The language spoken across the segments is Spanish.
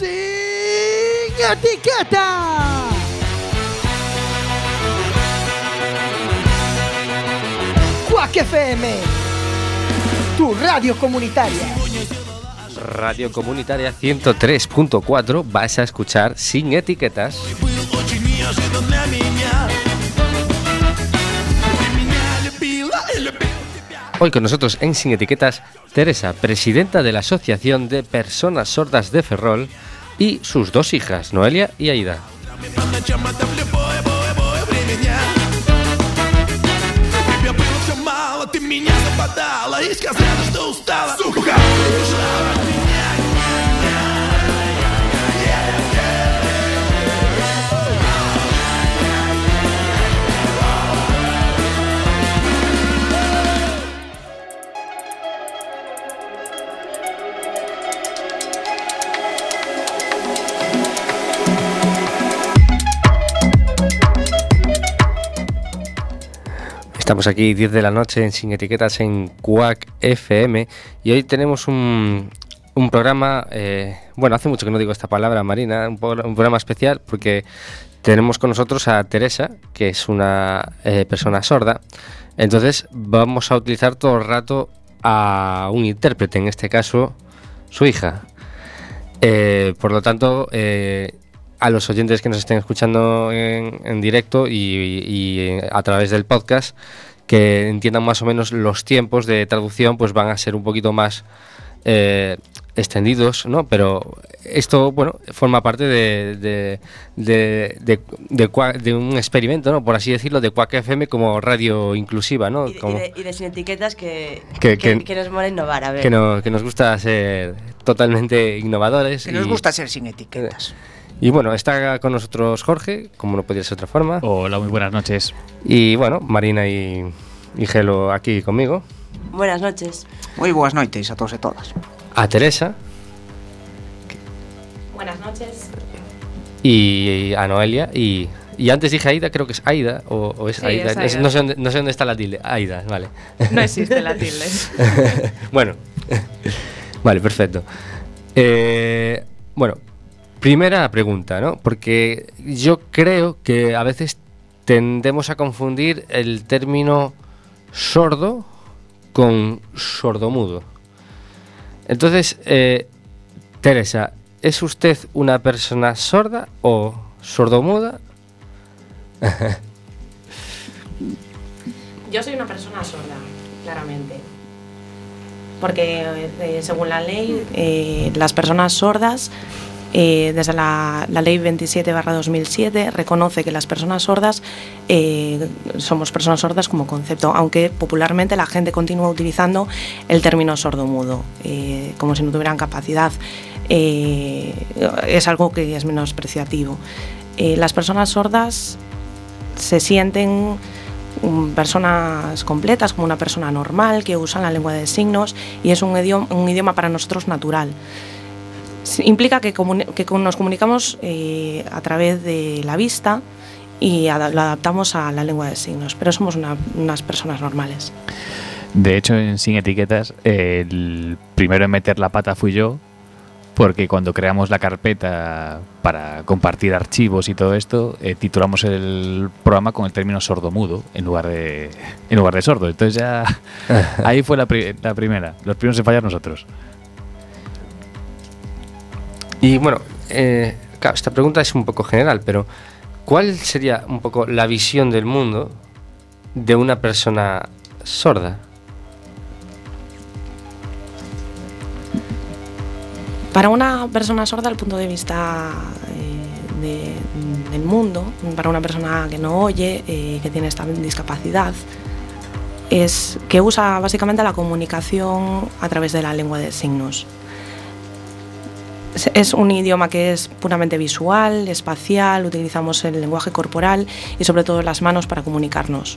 Sin etiqueta. Quack FM, tu radio comunitaria. Radio Comunitaria 103.4 vas a escuchar sin etiquetas. Hoy con nosotros en Sin Etiquetas, Teresa, presidenta de la Asociación de Personas Sordas de Ferrol, y sus dos hijas, Noelia y Aida. Ты меня западала и сказала, что устала Сука, убежала Estamos aquí 10 de la noche en Sin Etiquetas en Quack FM y hoy tenemos un, un programa, eh, bueno, hace mucho que no digo esta palabra, Marina, un, programa especial porque tenemos con nosotros a Teresa, que es una eh, persona sorda. Entonces vamos a utilizar todo el rato a un intérprete, en este caso su hija. Eh, por lo tanto, a los oyentes que nos estén escuchando en, en directo y, y a través del podcast, que entiendan más o menos los tiempos de traducción, pues van a ser un poquito más eh, extendidos, ¿no? Pero esto, bueno, forma parte de, de, de, de- de Quack- de un experimento, ¿no? Por así decirlo, de Quack FM como radio inclusiva, ¿no? Y de, Como- y de- y de sin etiquetas que, Que- que, que- que nos mola innovar, a ver. que, no- que nos gusta ser totalmente innovadores. Que nos y- gusta ser sin etiquetas. Y bueno, está con nosotros Jorge, como no podía ser de otra forma. Hola, muy buenas noches. Y bueno, Marina y, y Gelo aquí conmigo. Buenas noches. Moi boas noites a todos e todas. A Teresa Buenas noches. y a Noelia. Y, y antes dije Aida, creo que es Aida. O, o es Sí, Aida. es Aida. no, sé dónde, no sé dónde está la tilde. Aida, vale. No existe la tilde. bueno, vale, perfecto. Eh, bueno, primera pregunta, ¿no? Porque yo creo que a veces tendemos a confundir el término sordo con sordomudo. Entonces, eh, Teresa, ¿es usted una persona sorda o sordomuda? Yo soy una persona sorda, claramente. Porque eh, según la ley, eh, las personas sordas, eh, desde la, la ley 27-2007, reconoce que las personas sordas eh, somos personas sordas como concepto, aunque popularmente la gente continúa utilizando el término sordomudo, eh, como si no tuvieran capacidad. Eh, es algo que es menospreciativo. Eh, las personas sordas se sienten mm, personas completas, como una persona normal, que usan la lengua de signos y es un idioma, un idioma para nosotros natural. Implica que, comuni- que nos comunicamos eh, a través de la vista y ada- lo adaptamos a la lengua de signos, pero somos una- unas personas normales. De hecho, en Sin Etiquetas, el primero en meter la pata fui yo, porque cuando creamos la carpeta para compartir archivos y todo esto, eh, titulamos el programa con el término sordomudo en lugar de, en lugar de sordo. Entonces ya ahí fue la, pri- la primera. Los primeros en fallar nosotros. Y bueno, eh, esta pregunta es un poco general, pero ¿cuál sería un poco la visión del mundo de una persona sorda? Para una persona sorda, el punto de vista eh, de- del mundo, para una persona que no oye, eh, que tiene esta discapacidad, es que usa básicamente la comunicación a través de la lengua de signos. Es- un idioma que es puramente visual, espacial, utilizamos el lenguaje corporal y sobre todo las manos para comunicarnos.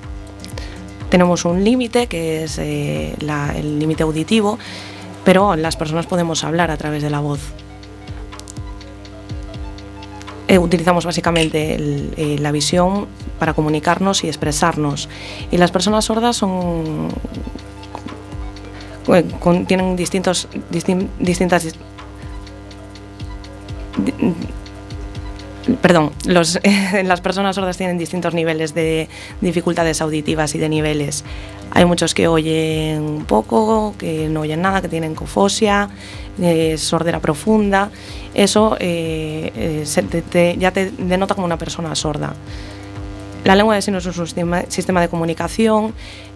Tenemos un límite que es eh, el límite auditivo, pero las personas podemos hablar a través de la voz. Eh, utilizamos básicamente eh, la visión para comunicarnos y expresarnos. Y las personas sordas tienen distintos distin- distintas dis- perdón, las personas sordas tienen distintos niveles de dificultades auditivas y de niveles. Hay muchos que oyen poco, que no oyen nada, que tienen cofosia, eh, sordera profunda. Eso eh, eh, ya te denota como una persona sorda. La lengua de signos es un sistema, sistema de comunicación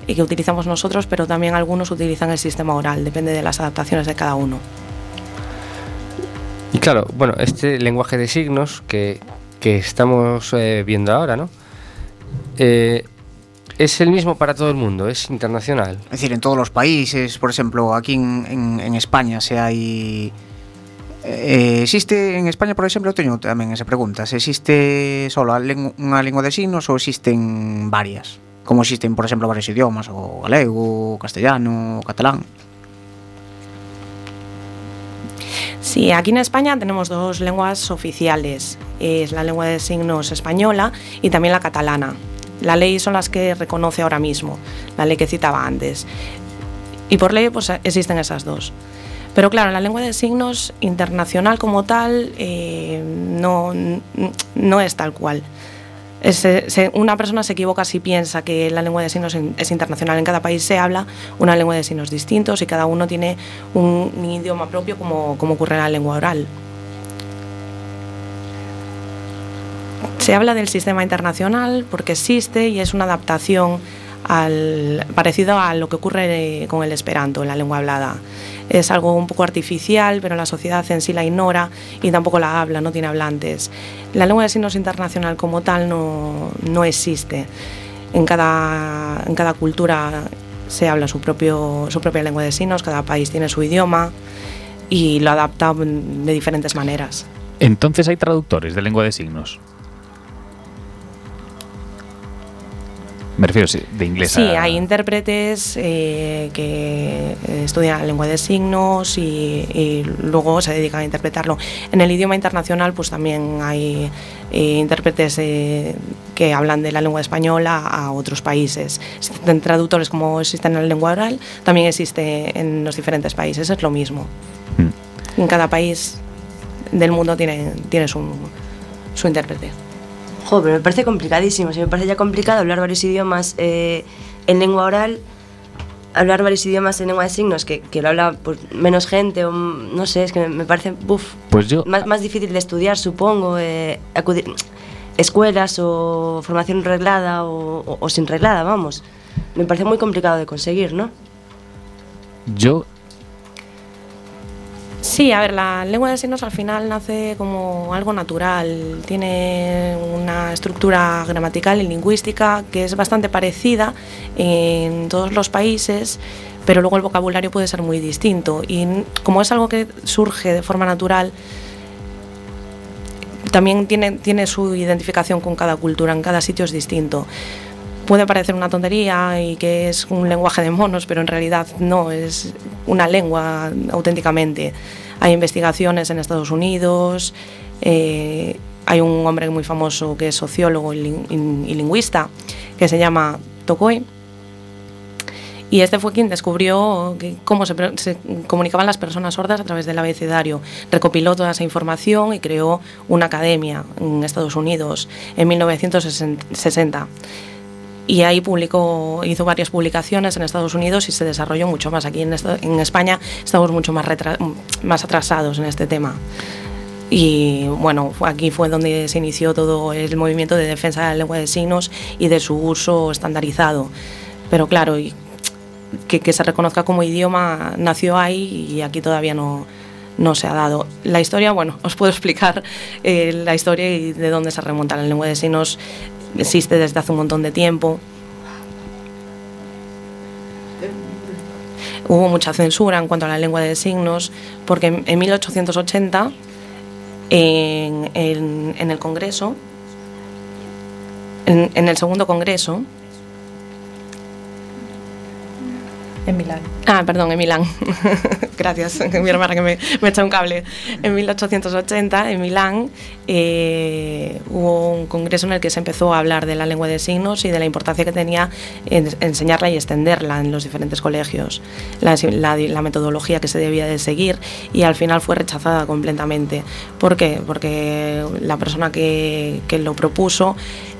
que utilizamos nosotros, pero también algunos utilizan el sistema oral, depende de las adaptaciones de cada uno. Claro, bueno, este lenguaje de signos que, que estamos eh, viendo ahora, ¿no? Eh, es el mismo para todo el mundo, es internacional. Es decir, en todos los países, por ejemplo, aquí en, en- España se hai eh, existe en España, por exemplo, teño tamén esa pregunta, se existe solo unha lingua de signos ou existen varias? Como existen, por exemplo, varios idiomas, o galego, o castellano, o catalán. Sí, aquí en España tenemos dos lenguas oficiales. Es la lengua de signos española y también la catalana. La ley son las que reconoce ahora mismo, la ley que citaba antes. Y por ley pues existen esas dos. Pero claro, la lengua de signos internacional como tal eh, no, no es tal cual. Una persona se equivoca si piensa que la lengua de signos es internacional. En cada país se habla una lengua de signos distintos y cada uno tiene un, un idioma propio como, como ocurre en la lengua oral. Se habla del sistema internacional porque existe y es una adaptación al, parecido a lo que ocurre eh, con el esperanto, en la lengua hablada. Es algo un poco artificial, pero la sociedad en sí la ignora y tampoco la habla, no tiene hablantes. La lengua de signos internacional como tal no, no existe. En cada, en cada cultura se habla su, propio, su propia lengua de signos, cada país tiene su idioma y lo adapta de diferentes maneras. Entonces hay traductores de lengua de signos. Me refiero sí, de inglés Sí, a- hay intérpretes eh, que estudian la lengua de signos y, y luego se dedican a interpretarlo. En el idioma internacional, pues también hay eh, intérpretes eh, que hablan de la lengua española a otros países. Existen traductores como existen en la lengua oral, también existe en los diferentes países, es lo mismo. Mm. En cada país del mundo tiene, tiene su, su intérprete. Jo, pero me parece complicadísimo. Si me parece ya complicado hablar varios idiomas eh, en lengua oral, hablar varios idiomas en lengua de signos, que, que lo habla pues, menos gente, o no sé, es que me, me parece buf, Pues yo, más, más difícil de estudiar, supongo, eh, acudir escuelas o formación reglada o, o- o sin reglada, vamos. Me parece muy complicado de conseguir, ¿no? yo Sí, a ver, la lengua de signos al final nace como algo natural, tiene una estructura gramatical y lingüística que es bastante parecida en todos los países, pero luego el vocabulario puede ser muy distinto y como es algo que surge de forma natural, también tiene, tiene su identificación con cada cultura, en cada sitio es distinto. Puede parecer una tontería y que es un lenguaje de monos, pero en realidad no, es una lengua auténticamente. Hay investigaciones en Estados Unidos, eh, hay un hombre muy famoso que es sociólogo y, y lingüista que se llama Tokoi. Y este fue quien descubrió que cómo se, se comunicaban las personas sordas a través del abecedario. Recopiló toda esa información y creó una academia en Estados Unidos en 1960. Y ahí publicó, hizo varias publicaciones en Estados Unidos y se desarrolló mucho más. Aquí en, esta- en España estamos mucho más, más atrasados en este tema. Y bueno, aquí fue donde se inició todo el movimiento de defensa de la lengua de signos y de su uso estandarizado. Pero claro, y que, que se reconozca como idioma nació ahí y aquí todavía no, no se ha dado. La historia, bueno, os puedo explicar eh, la historia y de dónde se remonta la lengua de signos. Existe desde hace un montón de tiempo. Hubo mucha censura en cuanto a la lengua de signos, porque en, en 1880, en, en- en el Congreso, en, en el segundo Congreso, En Milán. Ah, perdón, en Milán. Gracias, mi hermana que me, me echa un cable. En 1880, en Milán, eh, hubo un congreso en el que se empezó a hablar de la lengua de signos y de la importancia que tenía en enseñarla y extenderla en los diferentes colegios, la metodología que se debía de seguir y al final fue rechazada completamente. ¿Por qué? Porque la persona que, que lo propuso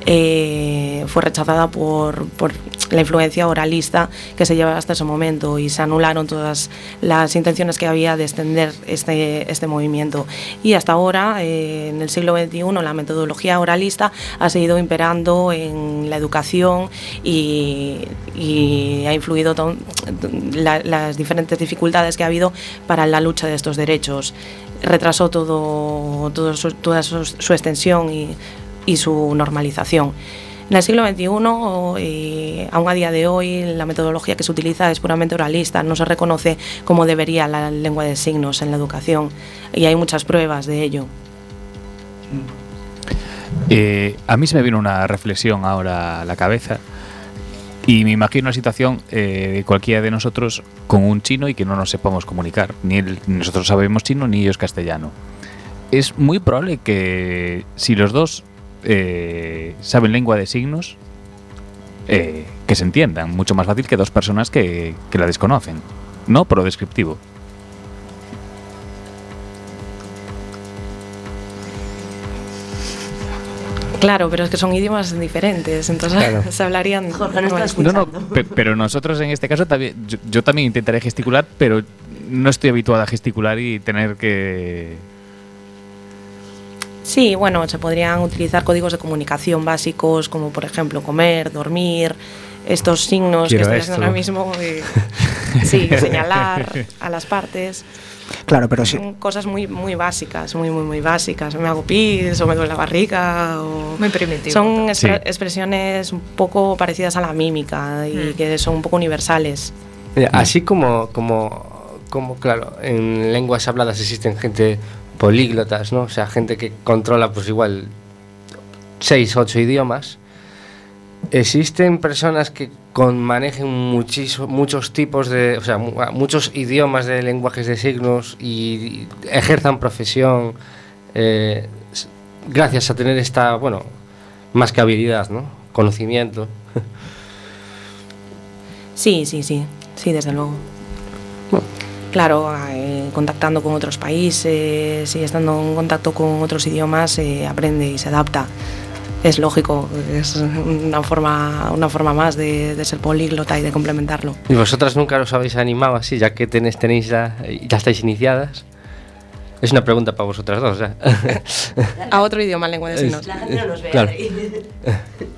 eh, fue rechazada por, por la influencia oralista que se llevaba hasta ese momento y se anularon todas las intenciones que había de extender este, este movimiento. Y hasta ahora, eh, en el siglo XXI, la metodología oralista ha seguido imperando en la educación y, y ha influido la- las diferentes dificultades que ha habido para la lucha de estos derechos. Retrasó todo, todo su- toda su, su extensión y, y su normalización. En el siglo XXI, eh, aún a día de hoy, la metodología que se utiliza es puramente oralista, no se reconoce como debería la lengua de signos en la educación y hay muchas pruebas de ello. Eh, a mí se me vino una reflexión ahora a la cabeza y me imagino una situación eh, de cualquiera de nosotros con un chino y que no nos sepamos comunicar. Ni, él- ni nosotros sabemos chino ni ellos castellano. Es muy probable que si los dos eh, saben lengua de signos, eh, que se entiendan. Mucho más fácil que dos personas que, que la desconocen. No por lo descriptivo. Claro, pero es que son idiomas diferentes, entonces Claro. se hablarían... Jorge, no no, estás No, pero nosotros en este caso también, yo, yo también intentaré gesticular, pero no estoy habituado a gesticular y tener que... Sí, bueno, se podrían utilizar códigos de comunicación básicos como por ejemplo comer, dormir, estos signos Quiero que estoy haciendo ahora mismo. eh, sí, señalar a las partes. Claro, pero sí. Son cosas muy, muy básicas, muy, muy, muy básicas. Me hago pis o me duele la barriga. O... Muy primitivo. Son Sí. expre- expresiones un poco parecidas a la mímica y Mm. que son un poco universales. Mira, así como, como, como, claro, en lenguas habladas existen gente políglotas, ¿no? O sea, gente que controla, pues igual, seis, ocho idiomas. Existen personas que con manejen muchis- muchos tipos de, o sea, mu- muchos idiomas de lenguajes de signos y ejerzan profesión eh, gracias a tener esta, bueno, más que habilidad, ¿no? Conocimiento. Sí, sí, sí, sí, desde luego. Claro, eh, contactando con otros países y estando en contacto con otros idiomas se aprende y se adapta. Es lógico, es una forma, una forma más de, de ser políglota y de complementarlo. ¿Y vosotras nunca os habéis animado así, ya que tenéis, tenéis ya, ya estáis iniciadas? Es una pregunta para vosotras dos, ¿eh? A otro idioma, lengua de signos. La gente no nos ve. Claro.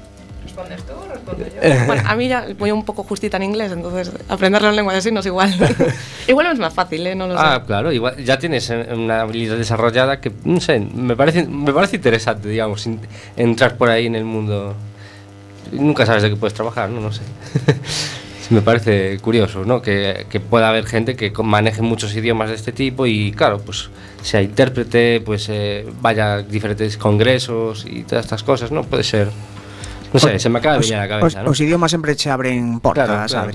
¿Respondes tú o respondo yo? Bueno, a mí ya voy un poco justita en inglés, entonces aprenderlo en lengua de signos igual. igual es más fácil, ¿eh? No lo sé. ah, claro, igual ya tienes una habilidad desarrollada que, no sé, me parece, me parece interesante, digamos, in- entrar por ahí en el mundo. Nunca sabes de qué puedes trabajar, ¿no? No sé. Me parece curioso, ¿no? Que, que pueda haber gente que maneje muchos idiomas de este tipo y, claro, pues sea intérprete, pues eh, vaya a diferentes congresos y todas estas cosas, ¿no? Puede ser. No sé, se me acaba de Os, venir a la os, cabeza, ¿no? os idiomas sempre che abren portas, Claro,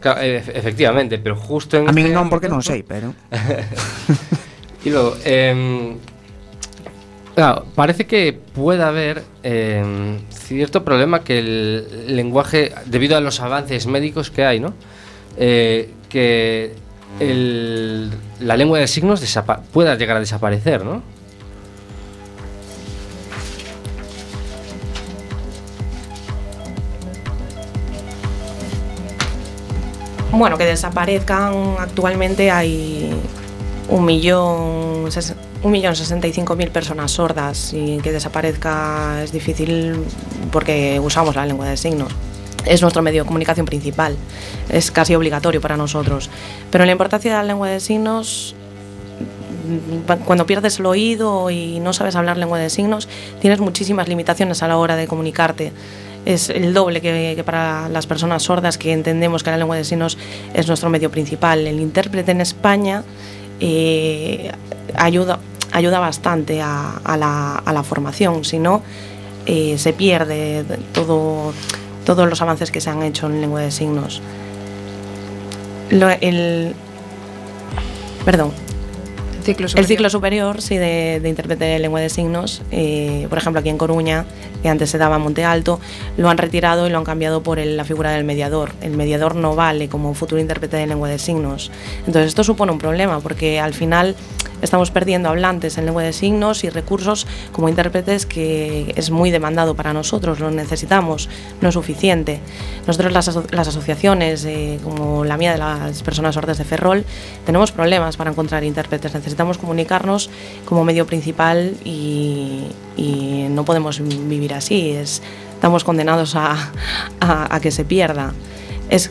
claro. E- efectivamente, pero justo en A min este non porque non ámbito- sei, pero Y luego, em, claro, parece que puede haber em, cierto problema que el lenguaje, debido a los avances médicos que hay, ¿no? Eh, que el- la lengua de signos pueda llegar a desaparecer, ¿no? Bueno, que desaparezcan actualmente hay un millón, un millón sesenta y cinco mil personas sordas y que desaparezca es difícil porque usamos la lengua de signos. Es nuestro medio de comunicación principal, es casi obligatorio para nosotros. Pero la importancia de la lengua de signos mm, cuando pierdes el oído y no sabes hablar lengua de signos, tienes muchísimas limitaciones a la hora de comunicarte. Es el doble que, que para las personas sordas que entendemos que la lengua de signos es nuestro medio principal. El intérprete en España eh, ayuda, ayuda bastante a, a la, a la formación, si no, eh, se pierde todo, todos los avances que se han hecho en lengua de signos. Lo- el, perdón, Ciclo el superior. ciclo superior, sí, de, de intérprete de lengua de signos, eh, por ejemplo, aquí en Coruña, que antes se daba en Monte Alto, lo han retirado y lo han cambiado por el- la figura del mediador. El mediador no vale como futuro intérprete de lengua de signos. Entonces, esto supone un problema, porque al final estamos perdiendo hablantes en lengua de signos y recursos como intérpretes que es muy demandado para nosotros, lo necesitamos, no es suficiente. Nosotros las, aso- las asociaciones, eh, como la mía de las personas sordas de Ferrol, tenemos problemas para encontrar intérpretes, necesitamos comunicarnos como medio principal y, y no podemos vivir así, es, estamos condenados a, a- a que se pierda. Es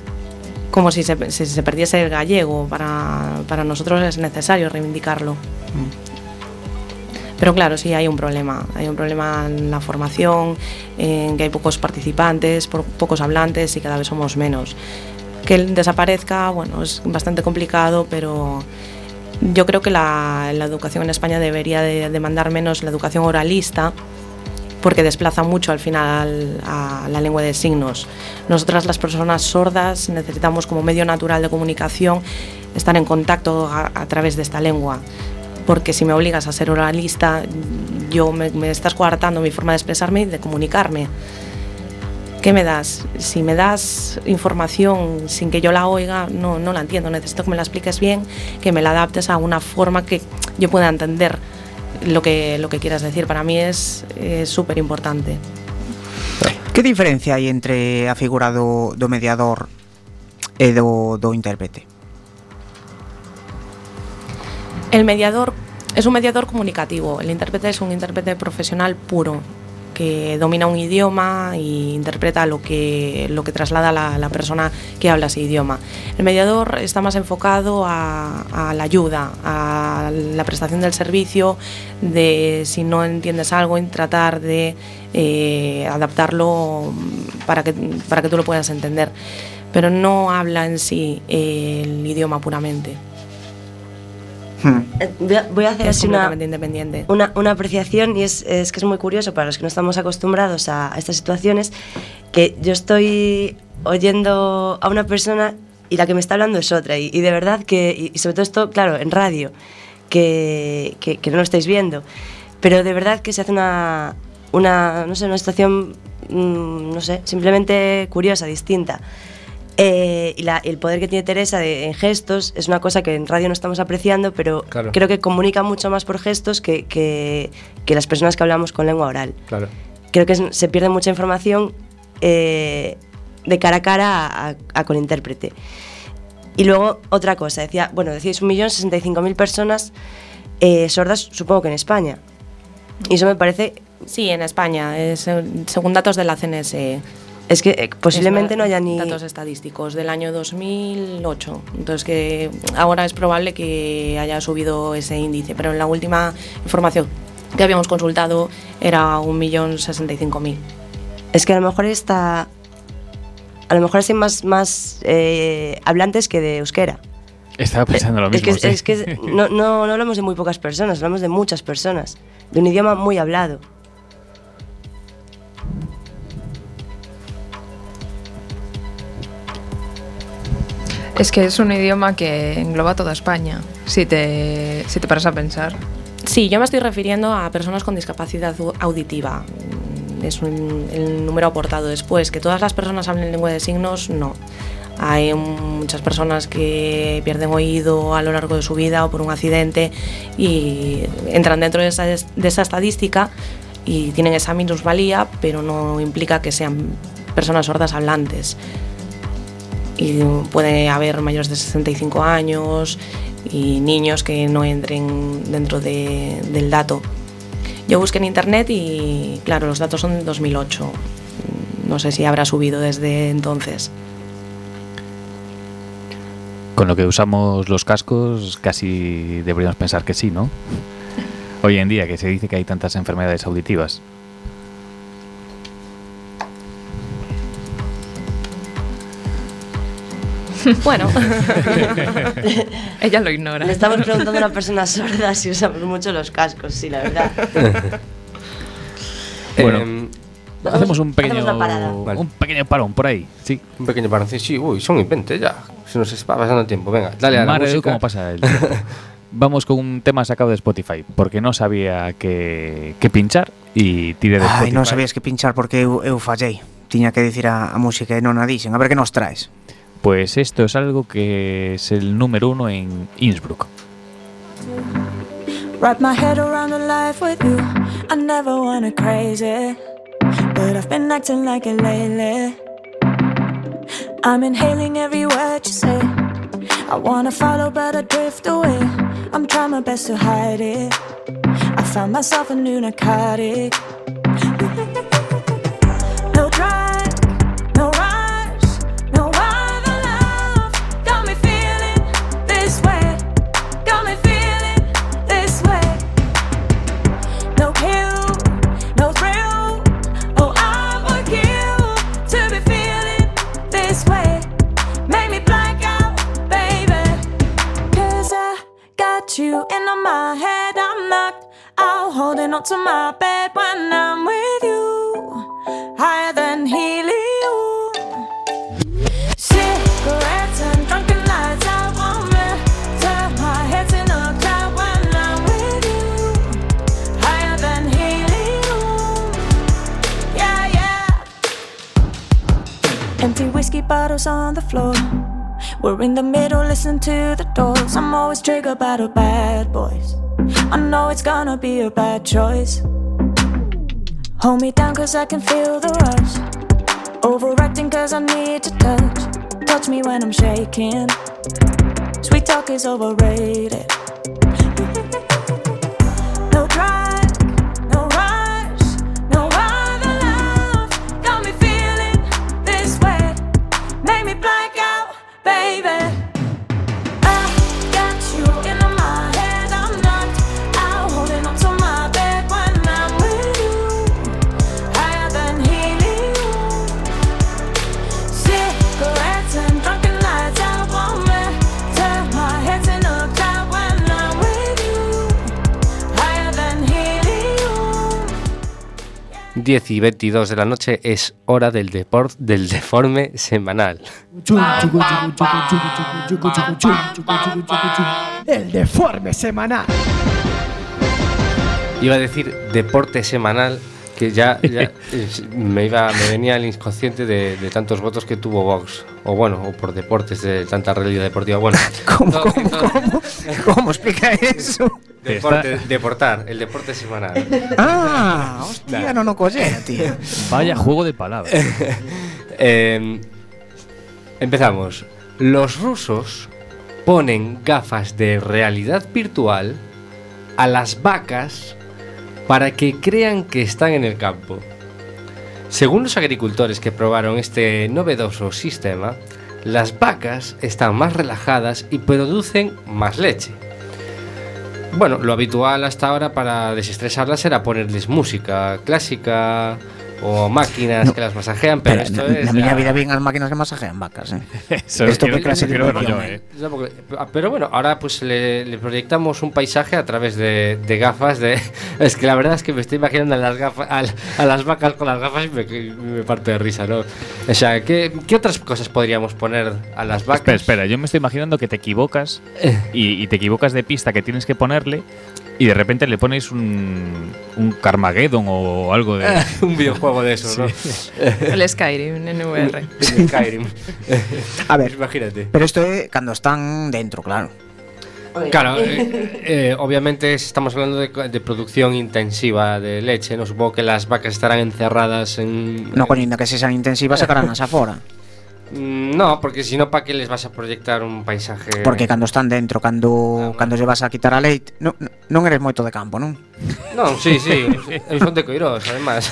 como si se, si se perdiese el gallego, para, para nosotros es necesario reivindicarlo. Pero claro, sí hay un problema. Hay un problema en la formación, en que hay pocos participantes, po- pocos hablantes y cada vez somos menos. Que él desaparezca, bueno, es bastante complicado, pero yo creo que la, la educación en España debería de demandar menos la educación oralista, porque desplaza mucho al final a la lengua de signos. Nosotras las personas sordas necesitamos como medio natural de comunicación estar en contacto a, a través de esta lengua, porque si me obligas a ser oralista, yo me, me estás coartando mi forma de expresarme y de comunicarme. ¿Qué me das? Si me das información sin que yo la oiga, no, no la entiendo. Necesito que me la expliques bien, que me la adaptes a una forma que yo pueda entender lo que, lo que quieras decir. Para mí es eh, súper importante. Que diferencia hai entre a figura do, do mediador e do, do intérprete? El mediador es un mediador comunicativo, el intérprete es un intérprete profesional puro, que domina un idioma e interpreta lo que, lo que traslada la, persona que habla ese idioma. El mediador está más enfocado a, la ayuda, a la prestación del servicio, de si no entiendes algo, en tratar de eh, adaptarlo para que, para que tú lo puedas entender. Pero no habla en sí el idioma puramente. Hmm. Eh, voy a- hacer Es así una, independiente. una, una apreciación y es, es que es muy curioso para los que no estamos acostumbrados a, a estas situaciones que yo estoy oyendo a una persona y la que me está hablando es otra y, y de verdad que, y, y sobre todo esto, claro, en radio, que, que, que no lo estáis viendo, pero de verdad que se hace una, una no sé, una situación, mm, no sé, simplemente curiosa, distinta. Eh, y la- el poder que tiene Teresa de- en gestos es una cosa que en radio no estamos apreciando, pero Claro. creo que comunica mucho más por gestos que, que- que las personas que hablamos con lengua oral. Claro. Creo que es- se pierde mucha información eh, de cara a cara a, a- a con intérprete. Y luego otra cosa, decía, bueno, decíais 1.065.000 personas eh, sordas, supongo que en España. Y eso me parece, Sí, en España, es, eh, según datos de la CNS. Es que eh, posiblemente es, no haya ni... Datos estadísticos del año 2008. Entonces, que ahora es probable que haya subido ese índice, pero en la última información que habíamos consultado era 1.065.000. Es que a lo mejor está... A lo mejor hay más, más eh, hablantes que de euskera. Estaba pensando lo es mismo. que, sí. es que no, no, no hablamos de muy pocas personas, hablamos de muchas personas, de un idioma muy hablado. Es que es un idioma que engloba toda España, si te, si te paras a pensar. Sí, yo me estoy refiriendo a personas con discapacidad au- auditiva. Es un- el número aportado después. Que todas las personas hablen lengua de signos, no. Hay muchas personas que pierden oído a lo largo de su vida o por un accidente y entran dentro de esa, de esa estadística y tienen esa minusvalía, pero no implica que sean personas sordas hablantes. Y puede haber mayores de 65 años y niños que no entren dentro de- del dato. Yo busqué en internet y, claro, los datos son de 2008. No sé si habrá subido desde entonces. Con lo que usamos los cascos, casi deberíamos pensar que sí, ¿no? Hoy en día, que se dice que hay tantas enfermedades auditivas. Bueno, Ella lo ignora. Le estamos preguntando a una persona sorda si usamos mucho los cascos, sí, la verdad. Bueno. Em, Hacemos un pequeño, hacemos la parada. Vale. un pequeño parón por ahí. Sí. Un pequeño paroncín. Sí, uy, son y 20 ya. Se nos está pasando el tiempo. Venga, dale a la música. cómo pasa el tiempo. Vamos con un tema sacado de Spotify, porque no sabía que, que pinchar y tiré de Ai, Spotify. non sabías que pinchar porque eu, eu fallei. Tiña que dicir a, a música e non a dixen. A ver que nos traes. Pues esto es algo que es el número uno en Innsbruck. Wrap my head around a life with you. I never wanna crazy, but I've been acting like it lately. I'm inhaling every word you say. I wanna follow, but I drift away. I'm trying my best to hide it. I found myself a new narcotic. You in my head. I'm knocked out, holding on to my bed when I'm with you. Higher than helium. Cigarettes and drunken nights. I want me. Turn my head in a cloud when I'm with you. Higher than helium. Yeah, yeah. Empty whiskey bottles on the floor. We're in the middle, listen to the doors. I'm always triggered by the bad boys. I know it's gonna be a bad choice. Hold me down cause I can feel the rush. Overacting cause I need to touch. Touch me when I'm shaking. Sweet talk is overrated. 10 y 22 de la noche es hora del, deport, del deforme semanal. El deforme semanal. Iba a decir deporte semanal, que ya, ya, me, iba, me venía al inconsciente de, de tantos votos que tuvo Vox. O bueno, o por deportes de tanta realidad deportiva. Bueno, todo- como, todo- como? Como explica eso? deporte- deportar, el deporte semanal. Ah, hostia, non o collera, tío. Vaya juego de palabras. Eh, empezamos. Los rusos ponen gafas de realidad virtual a las vacas para que crean que están en el campo. Según los agricultores que probaron este novedoso sistema, las vacas están más relajadas y producen más leche. Bueno, lo habitual hasta ahora para desestresarlas era ponerles música clásica o máquinas que las masajean, pero, Pero esto na, es miña ya- vida bien as máquinas que masajean vacas, eh. Esto quiero- que clase de yo, eh. eh. No, ah, pero bueno, ahora pues le, le proyectamos un paisaje a través de, de gafas de... Es que la verdad es que me estoy imaginando a las, gafas, a, a las vacas con las gafas y me, me parto de risa, ¿no? O sea, ¿qué, qué otras cosas podríamos poner a las vacas? Espera, espera, yo me estoy imaginando que te equivocas y, y te equivocas de pista que tienes que ponerle y de repente le pones un, un Carmageddon o algo de... un videojuego de eso, ¿no? El Skyrim en VR. Skyrim. A ver, Imagínate. pero isto é cando están dentro, claro. Claro, eh, eh, obviamente estamos hablando de, de producción intensiva de leche, ¿no? Supongo que las vacas estarán encerradas en... No coño, que se sean intensivas sacarán as afora. Mm, no, porque si no, para que les vas a proyectar un paisaje? Porque cando están dentro, cando ah, cando lle vas a quitar a leite, non, non eres moito de campo, non? Non, sí, sí, eu son de Coirós, además.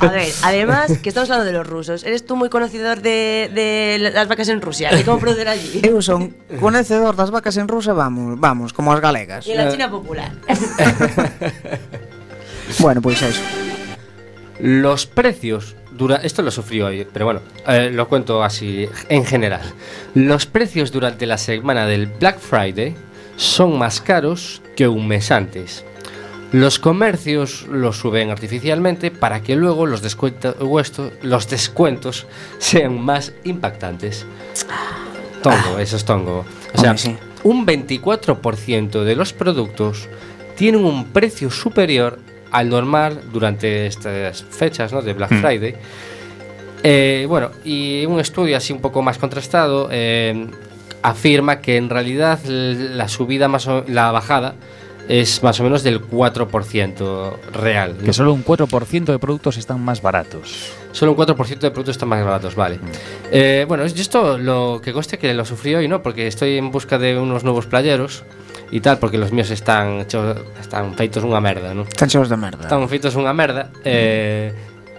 A ver, además, que estamos hablando de los rusos Eres tú moi conocedor de, de las vacas en Rusia, de como proceder allí? Eu son conocedor das vacas en Rusia, vamos, vamos, como as galegas. E la China popular. Bueno, pois pues eso. Los precios dura, esto lo sufrí hoy, pero bueno, eh, lo cuento así en general. Los precios durante la semana del Black Friday son más caros que un mes antes. Los comercios lo suben artificialmente para que luego los, descuento- los descuentos sean más impactantes. Tongo, eso es tongo. O sea, un 24% de los productos tienen un precio superior al normal durante estas fechas ¿no? de Black Hmm. Friday. Eh, bueno, y un estudio así un poco más contrastado eh, afirma que en realidad la subida más o- la bajada es más o menos del 4% real. ¿no? Que solo un 4% de productos están más baratos. Solo un 4% de productos están más baratos, vale. Eh, bueno, esto lo que conste que lo sufrí hoy, ¿no? Porque estoy en busca de unos nuevos playeros y tal, porque los míos están están feitos unha merda, ¿no? Están cheios de merda. Están feitos unha merda. Eh,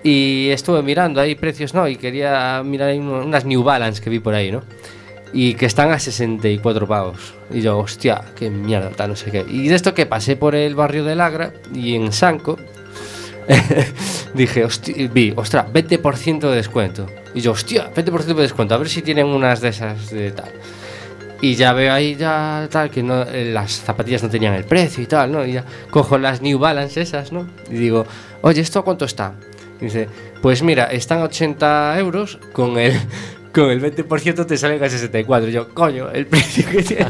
y estuve mirando ahí precios, ¿no? Y quería mirar ahí uno- unas New Balance que vi por ahí, ¿no? Y que están a 64 pavos. Y yo, hostia, qué mierda, tal, no sé qué. Y de esto que pasé por el barrio de Lagra y en Sanco, dije, hostia, vi, ostras, 20% de descuento. Y yo, hostia, 20% de descuento, a ver si tienen unas de esas de tal. Y ya veo ahí ya tal que no, eh, las zapatillas no tenían el precio y tal, ¿no? Y ya cojo las New Balance esas, ¿no? Y digo, oye, ¿esto a cuánto está? Y dice, pues mira, están a 80 euros con el, con el 20% te salen a 64. Y yo, coño, el precio que tiene.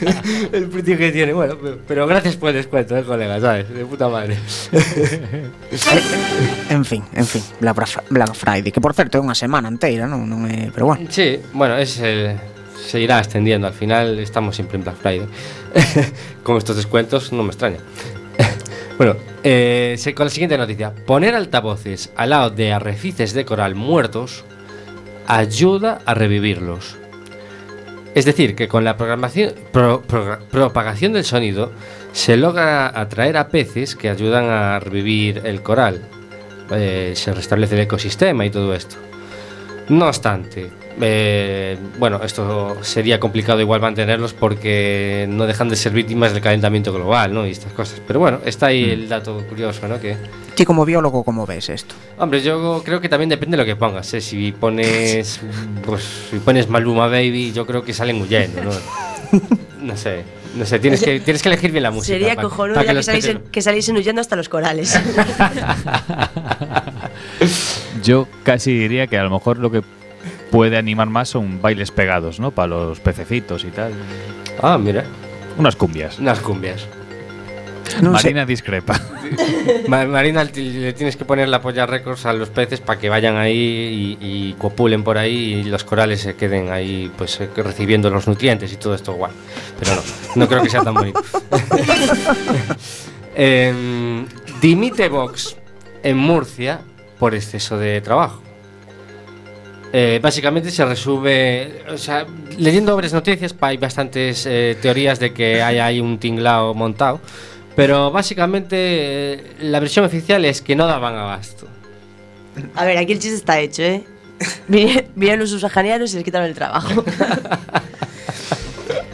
el precio que tiene. Bueno, pero, gracias por el descuento, eh, colega, ¿sabes? De puta madre. En fin, en fin, Black, Friday, que por certo é unha semana inteira, non, non é, pero bueno. Sí, bueno, es el- se irá extendiendo. Al final estamos siempre en Black Friday. con estos descuentos no me extraña. bueno, eh, con la siguiente noticia. Poner altavoces al lado de arrecifes de coral muertos ayuda a revivirlos. Es decir, que con la programación, pro- progra- propagación del sonido se logra atraer a peces que ayudan a revivir el coral. Eh, se restablece el ecosistema y todo esto. No obstante, eh, bueno, esto sería complicado igual mantenerlos porque no dejan de ser víctimas del calentamiento global, ¿no? Y estas cosas. Pero bueno, está ahí el dato curioso, ¿no? Que, Ti como biólogo, como ves esto? hombre, yo creo que también depende de lo que pongas, ¿eh? Si pones, pues, si pones Maluma Baby, yo creo que salen huyendo, ¿no? No sé, no sé, tienes que, tienes que elegir bien la música. Sería cojonudo que, los saliesen, que saliesen huyendo hasta los corales. Yo casi diría que a lo mejor lo que puede animar más son bailes pegados, ¿no? Para los pececitos y tal. Ah, mira, Unas cumbias. unas cumbias. Sei, Marina discrepa. Ma- Marina, le tienes que poner la polla récords a los peces para que vayan ahí y, y copulen por ahí y los corales se queden ahí pues eh, recibiendo los nutrientes y todo esto guay. Pero no, no creo que sea tan bonito. Em, dimite Vox en Murcia por exceso de trabajo. Eh, básicamente se resume, o sea, leyendo varias noticias hay bastantes eh, teorías de que hay ahí un tinglao montado, pero básicamente eh, la versión oficial es que no daban abasto. A ver, aquí el chiste está hecho, ¿eh? Vi- Vinieron los subsaharianos y les quitaron el trabajo.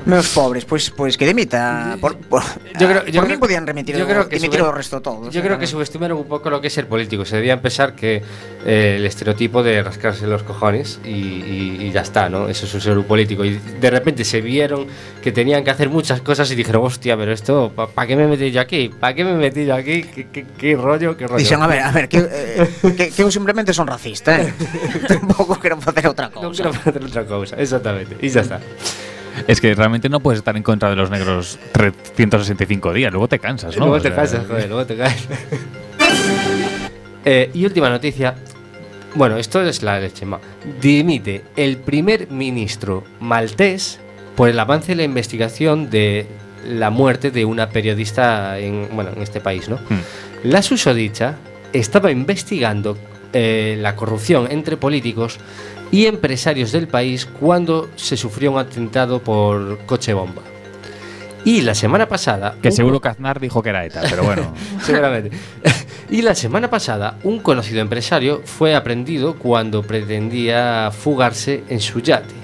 meus pobres, pois pois que dimita por, por, Yo creo- yo por creo- mí podían remitir yo creo que dimitir sube- o resto todos. Yo creo que subestimaron un poco lo que es ser político. Se debían pensar que eh, el estereotipo de rascarse los cojones y, y- y ya está, ¿no? Eso es un ser político. Y de repente se vieron que tenían que hacer muchas cosas y dijeron, hostia, pero esto, ¿para qué me metí yo aquí? ¿Para qué me metí yo aquí? ¿Qué, qué- qué rollo? ¿Qué rollo? Dixen, a ver, a ver, que, eh, que, que simplemente son racista, eh? Tampouco quero facer outra No cousa. quiero hacer otra cosa, exactamente. Y ya está. Es que realmente no puedes estar en contra de los negros 365 días, luego te cansas, ¿no? luego O te sea, cansas, joder, luego te caes. Eh, y última noticia. Bueno, esto es la leche. Dimite el primer ministro maltés por el avance en la investigación de la muerte de una periodista en, bueno, en este país, ¿no? Hmm. La susodicha estaba investigando eh, la corrupción entre políticos y empresarios del país cuando se sufrió un atentado por coche bomba. Y la semana pasada... Que un- seguro que Aznar dijo que era ETA, pero bueno. Seguramente. y la semana pasada, un conocido empresario fue aprendido cuando pretendía fugarse en su yate.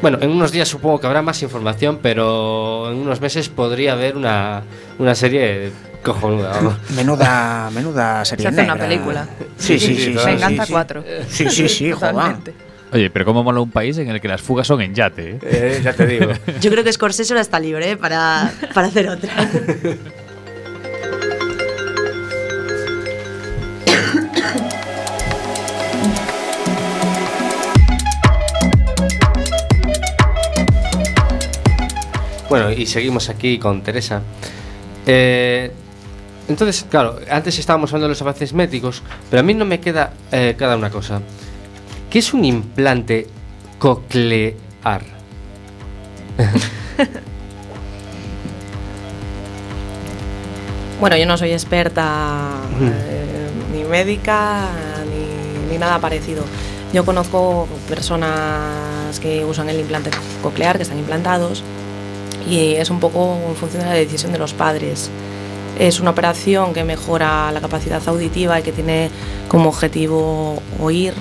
Bueno, en unos días supongo que habrá más información, pero en unos meses podría haber una, una serie Menuda, menuda serie. Se hace una película. Sí, sí, sí. Me encanta cuatro. Sí, sí, sí, Joder. Oye, pero ¿cómo mola un país en el que las fugas son en yate? Eh? eh ya te digo. Yo creo que Scorsese ahora está libre ¿eh? para, para hacer otra. Bueno, y seguimos aquí con Teresa. Eh, entonces, claro, antes estábamos hablando de los avances médicos, pero a mí no me queda eh, cada una cosa. ¿Qué es un implante coclear? Bueno, yo no soy experta eh, ni médica ni, ni nada parecido. Yo conozco personas que usan el implante coclear, que están implantados, y es un poco en función de la decisión de los padres. Es una operación que mejora la capacidad auditiva y que tiene como objetivo oír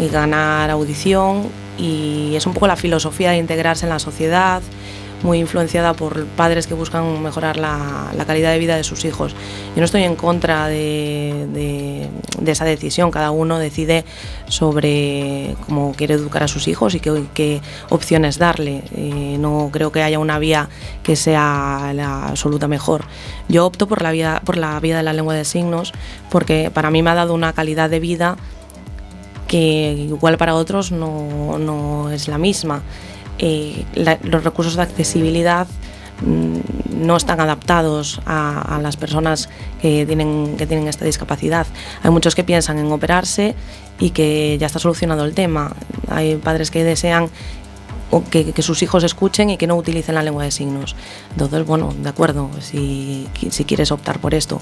y ganar audición y es un poco la filosofía de integrarse en la sociedad, muy influenciada por padres que buscan mejorar la, la calidad de vida de sus hijos. Yo no estoy en contra de, de- de esa decisión, cada uno decide sobre cómo quiere educar a sus hijos y qué, qué opciones darle. Eh, no creo que haya una vía que sea la absoluta mejor. Yo opto por la vía, por la vía de la lengua de signos porque para mí me ha dado una calidad de vida que igual para otros no, no es la misma. Eh, la- los recursos de accesibilidad mm, no están adaptados a, a las personas que tienen, que tienen esta discapacidad. Hay muchos que piensan en operarse y que ya está solucionado el tema. Hay padres que desean o que, que sus hijos escuchen y que no utilicen la lengua de signos. Entonces, bueno, de acuerdo, si, si quieres optar por esto.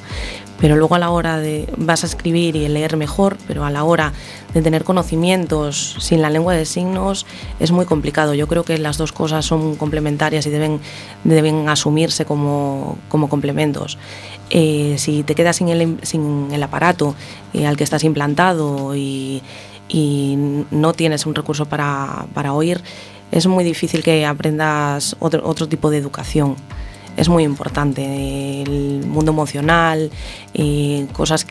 Pero luego a la hora de vas a escribir y leer mejor, pero a la hora de tener conocimientos sin la lengua de signos es muy complicado. Yo creo que las dos cosas son complementarias y deben, deben asumirse como, como complementos. Eh, si te quedas sin el, sin el aparato eh, al que estás implantado y, y no tienes un recurso para, para oír, es muy difícil que aprendas otro, otro tipo de educación. Es muy importante el mundo emocional, eh, cosas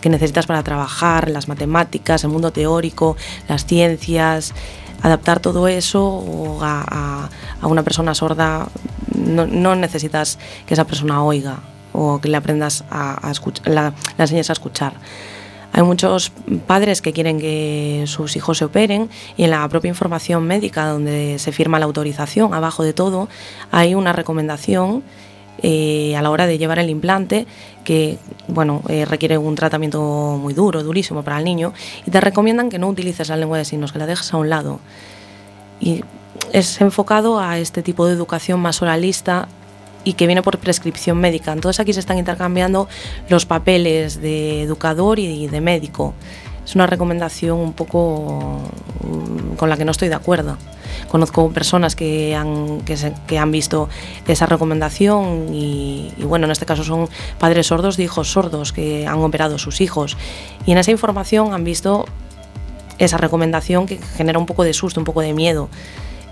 que necesitas para trabajar, las matemáticas, el mundo teórico, las ciencias. Adaptar todo eso a, una persona sorda, no, necesitas que esa persona oiga o que le aprendas a, a escuchar, enseñes a escuchar. Hay muchos padres que quieren que sus hijos se operen y en la propia información médica donde se firma la autorización, abajo de todo, hay una recomendación eh, a la hora de llevar el implante que bueno, eh, requiere un tratamiento muy duro, durísimo para el niño y te recomiendan que no utilices la lengua de signos, que la dejes a un lado. Y es enfocado a este tipo de educación más oralista y que viene por prescripción médica. Entonces aquí se están intercambiando los papeles de educador y de médico. Es una recomendación un poco mm, con la que no estoy de acuerdo. Conozco personas que han, que se- que han visto esa recomendación y, y, bueno, en este caso son padres sordos de hijos sordos que han operado sus hijos. Y en esa información han visto esa recomendación que genera un poco de susto, un poco de miedo.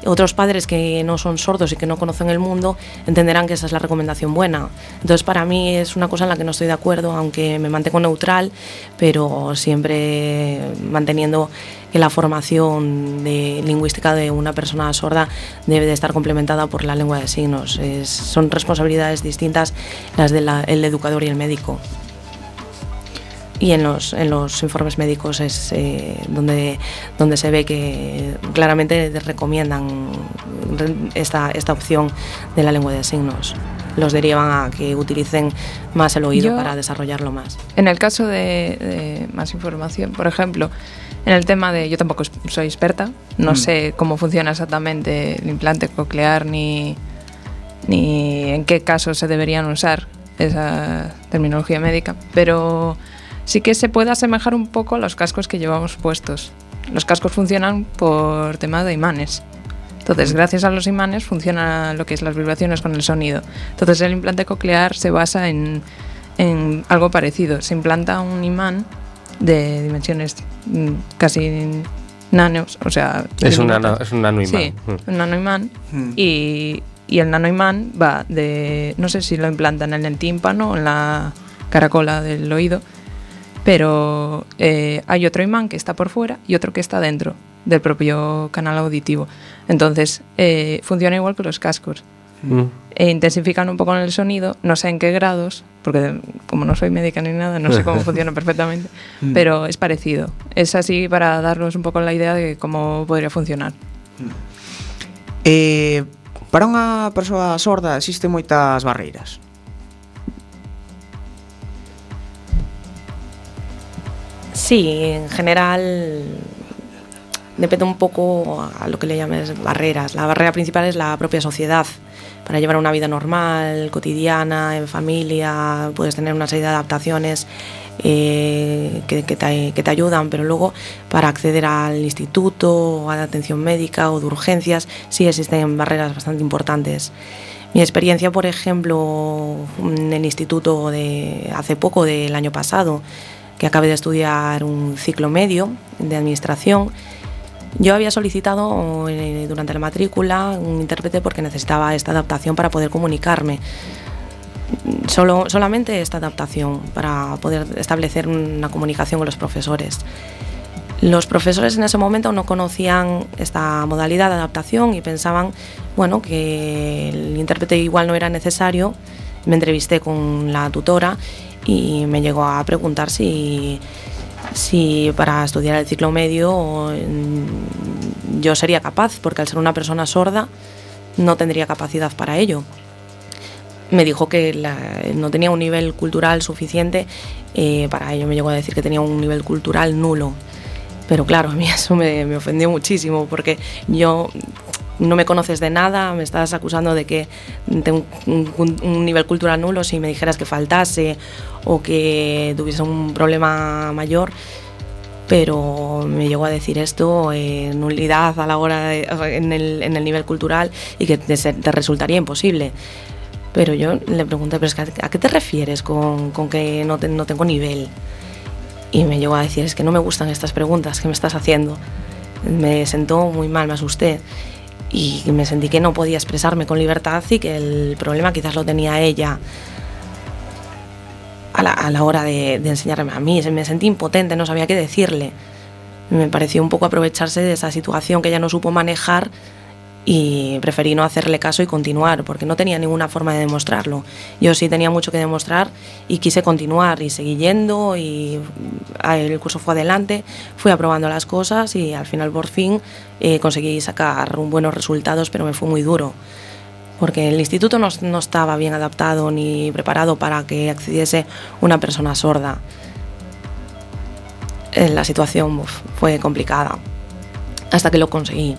Otros padres que no son sordos y que no conocen el mundo entenderán que esa es la recomendación buena. Entonces para mí es una cosa en la que no estoy de acuerdo, aunque me mantengo neutral, pero siempre manteniendo que la formación lingüística de una persona sorda debe de estar complementada por la lengua de signos. Son responsabilidades distintas las del educador y el médico y en los, en los informes médicos es eh, donde, donde se ve que claramente recomiendan re- esta, esta opción de la lengua de signos. Los derivan a que utilicen más el oído Yo- para desarrollarlo más. En el caso de, de más información, por ejemplo, en el tema de, yo tampoco soy experta, no Mm. sé cómo funciona exactamente el implante coclear ni, ni en qué casos se deberían usar esa terminología médica, pero sí que se puede asemejar un poco a los cascos que llevamos puestos. Los cascos funcionan por tema de imanes. Entonces, gracias a los imanes funciona lo que es las vibraciones con el sonido. Entonces, el implante coclear se basa en, en algo parecido. Se implanta un imán de dimensiones mm, casi nanos, o sea... Es un, nano, es un nano imán. Sí, Mm. un nanoimán. Mm. Y, y el nanoimán va de. No sé si lo implantan en el tímpano o en la caracola del oído, pero eh, hay otro imán que está por fuera y otro que está dentro del propio canal auditivo. Entonces, eh, funciona igual que los cascos. Mm. E intensifican un poco el sonido, no sé en qué grados, porque como no soy médica ni nada, no sé cómo funciona perfectamente, mm. pero es parecido. Es así para darnos un poco la idea de cómo podría funcionar. Eh, para unha persoa sorda existe moitas barreiras. Sí, en general depende un poco a lo que le llames barreras. La barrera principal es la propia sociedad. Para llevar una vida normal, cotidiana, en familia, puedes tener una serie de adaptaciones eh, que, te, ayudan, pero luego para acceder al instituto, a la atención médica o de urgencias, sí existen barreras bastante importantes. Mi experiencia, por ejemplo, en el instituto de hace poco, del año pasado, que acabé de estudiar un ciclo medio de administración, yo había solicitado eh, durante la matrícula un intérprete porque necesitaba esta adaptación para poder comunicarme. Solo, solamente esta adaptación para poder establecer una comunicación con los profesores. Los profesores en ese momento no conocían esta modalidad de adaptación y pensaban, bueno, que el intérprete igual no era necesario. Me entrevisté con la tutora y me llegó a preguntar si, si para estudiar el ciclo medio mm, yo sería capaz, porque al ser una persona sorda no tendría capacidad para ello. Me dijo que no tenía un nivel cultural suficiente, eh, para ello me llegó a decir que tenía un nivel cultural nulo. Pero claro, a mí eso me, me ofendió muchísimo porque yo no me conoces de nada, me estás acusando de que tengo un, nivel cultural nulo si me dijeras que faltase o que tuviese un problema mayor. Pero me llegó a decir esto, eh, nulidad a la hora en, el, nivel cultural y que te, resultaría imposible. Pero yo le pregunté, ¿pero es que a, qué te refieres con, que no, no tengo nivel? Y me llegó a decir, es que no me gustan estas preguntas que me estás haciendo. Me sentó muy mal, me asusté. Y me sentí que no podía expresarme con libertad y que el problema quizás lo tenía ella a la, hora de, de enseñarme a mí. Me sentí impotente, no sabía qué decirle. Me pareció un poco aprovecharse de esa situación que ella no supo manejar y preferí no hacerle caso y continuar, porque no tenía ninguna forma de demostrarlo. Yo sí tenía mucho que demostrar y quise continuar y seguí yendo y ah, el curso fue adelante, fui aprobando las cosas y al final por fin eh, conseguí sacar buenos resultados, pero me fue muy duro, porque el instituto no, no estaba bien adaptado ni preparado para que accediese una persona sorda. Eh, La situación uf, fue complicada hasta que lo conseguí.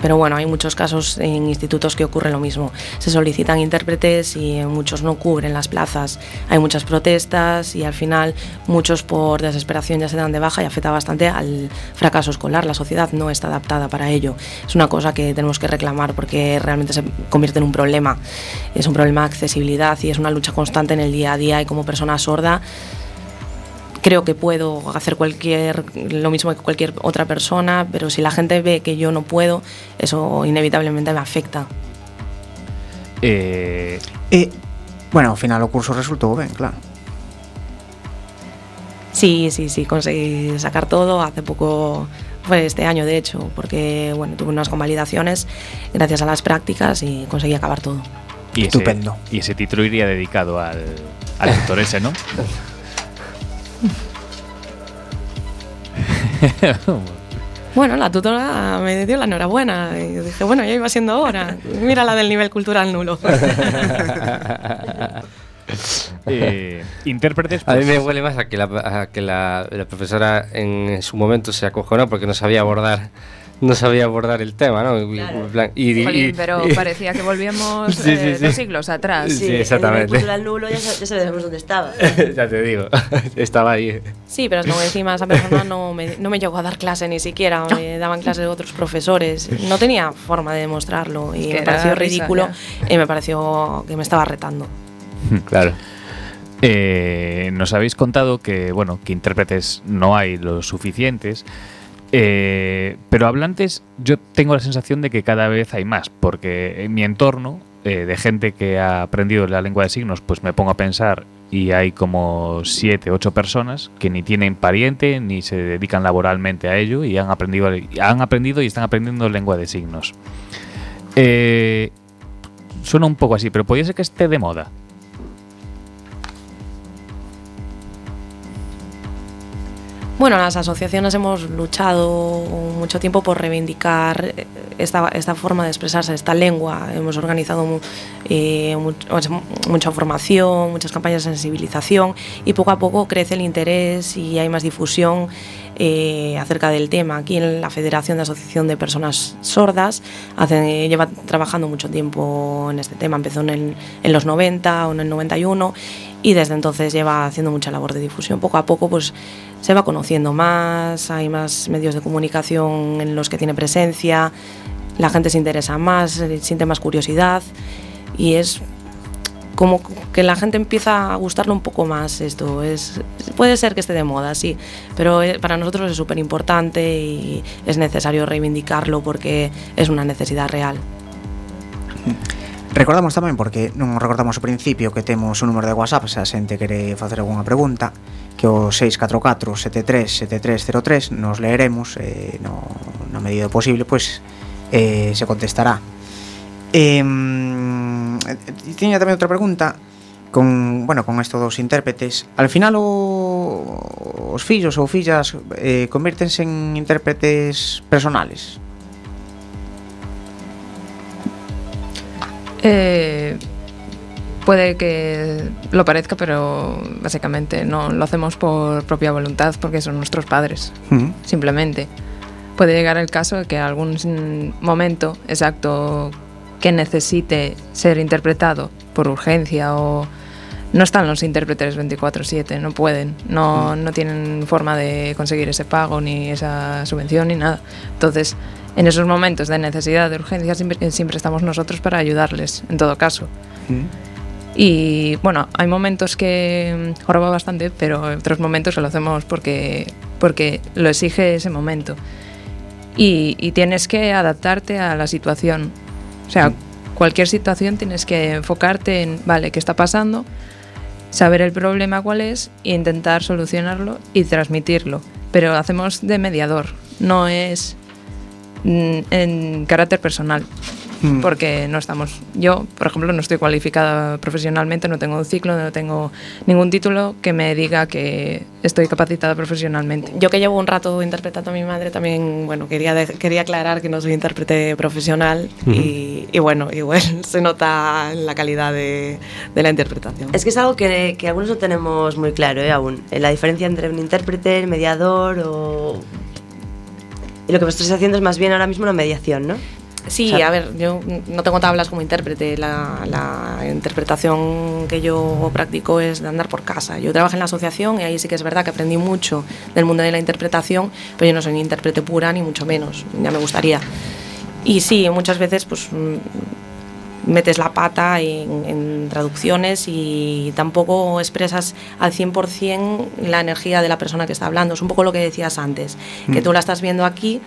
Pero bueno, hay muchos casos en institutos que ocurre lo mismo. Se solicitan intérpretes y muchos no cubren las plazas. Hay muchas protestas y al final muchos por desesperación ya se dan de baja y afecta bastante al fracaso escolar. La sociedad no está adaptada para ello. Es una cosa que tenemos que reclamar porque realmente se convierte en un problema. Es un problema de accesibilidad y es una lucha constante en el día a día y como persona sorda creo que puedo hacer cualquier lo mismo que cualquier otra persona, pero si la gente ve que yo no puedo, eso inevitablemente me afecta. Eh, E, bueno, ao final o curso resultou ben, claro. Sí, sí, sí, conseguí sacar todo hace poco fue este año de hecho, porque bueno, tuve unas convalidaciones gracias a las prácticas y conseguí acabar todo. y ese- Estupendo. y ese título iría dedicado al, al tutor ese, ¿no? Bueno, la tutora me dio la enhorabuena y dije, bueno, ya iba siendo hora. Mira la del nivel cultural nulo. Eh, intérpretes, A mí pues, me huele más a que, la, a que la, la profesora en su momento se acojonó porque no sabía abordar no sabía abordar el tema, ¿no? Y- Claro. en y- y- Jolín, pero y- parecía que volvíamos Sí, sí, eh, sí. dos siglos atrás. Sí, el exactamente. cultural nulo ya, sa- ya sabemos dónde estaba. ya te digo, estaba ahí. Sí, pero es como encima esa persona no me, no me llegó a dar clase ni siquiera, me daban clases de otros profesores. No tenía forma de demostrarlo y que me pareció risa, ridículo y me pareció que me estaba retando. Claro. Eh, nos habéis contado que, bueno, que intérpretes no hay los suficientes, eh, pero hablantes yo tengo la sensación de que cada vez hay más, porque en mi entorno eh, de gente que ha aprendido la lengua de signos, pues me pongo a pensar y hay como siete, ocho personas que ni tienen pariente ni se dedican laboralmente a ello y han aprendido, han aprendido y están aprendiendo lengua de signos. Eh, suena un poco así, pero podría ser que esté de moda. Bueno, las asociaciones hemos luchado mucho tiempo por reivindicar esta, esta forma de expresarse, esta lengua. Hemos organizado eh, mucha formación, muchas campañas de sensibilización y poco a poco crece el interés y hay más difusión eh, acerca del tema. Aquí en la Federación de Asociación de Personas Sordas hace- lleva trabajando mucho tiempo en este tema. Empezó en, el- en los 90 o en el 91 y desde entonces lleva haciendo mucha labor de difusión. Poco a poco pues se va conociendo más, hay más medios de comunicación en los que tiene presencia, la gente se interesa más, eh, siente más curiosidad y es como que la gente empieza a gustarle un poco más esto. Es, puede ser que esté de moda, sí, pero eh, para nosotros es súper importante y es necesario reivindicarlo porque es una necesidad real. Recordamos tamén, porque non recordamos o principio que temos un número de WhatsApp se a xente quere facer alguna pregunta que o 644-737303 nos leeremos eh, no, na medida do posible pois, pues, eh, se contestará eh, Eh, eh, tiña tamén outra pregunta con, bueno, con isto dos intérpretes. Al final o, os fillos ou fillas eh, convértense en intérpretes personales. Eh, puede que lo parezca, pero básicamente no lo hacemos por propia voluntad porque son nuestros padres, uh -huh. simplemente. Puede llegar el caso de que algún momento exacto que necesite ser interpretado por urgencia o no están los intérpretes 24/7, no pueden, no, no tienen forma de conseguir ese pago ni esa subvención ni nada. Entonces, en esos momentos de necesidad, de urgencia, siempre, siempre estamos nosotros para ayudarles, en todo caso. Y bueno, hay momentos que mm, joroba bastante, pero otros momentos que lo hacemos porque, porque lo exige ese momento. Y, y tienes que adaptarte a la situación. O sea, cualquier situación tienes que enfocarte en, vale, ¿qué está pasando? Saber el problema cuál es e intentar solucionarlo y transmitirlo. Pero hacemos de mediador, no es mm, en carácter personal Mm. porque no estamos. Yo, por ejemplo, no estoy cualificada profesionalmente, no tengo un ciclo, no tengo ningún título que me diga que estoy capacitada profesionalmente. Yo que llevo un rato interpretando a mi madre también, bueno, quería, de- quería aclarar que no soy intérprete profesional y, y bueno, igual se nota la calidad de, de la interpretación. Es que es algo que, que algunos no tenemos muy claro ¿eh? aún. Eh, La diferencia entre un intérprete, el mediador o... Y lo que me estás haciendo es más bien ahora mismo una mediación, ¿no? Sí, O sea- a ver, yo no tengo tablas como intérprete. La, la interpretación que yo practico es de andar por casa. Yo trabajo en la asociación y ahí sí que es verdad que aprendí mucho del mundo de la interpretación, pero yo no soy ni intérprete pura ni mucho menos. Ya me gustaría. Y sí, muchas veces pues mm, metes la pata en, en traducciones y tampoco expresas al 100% la energía de la persona que está hablando. Es un poco lo que decías antes, que Mm. tú la estás viendo aquí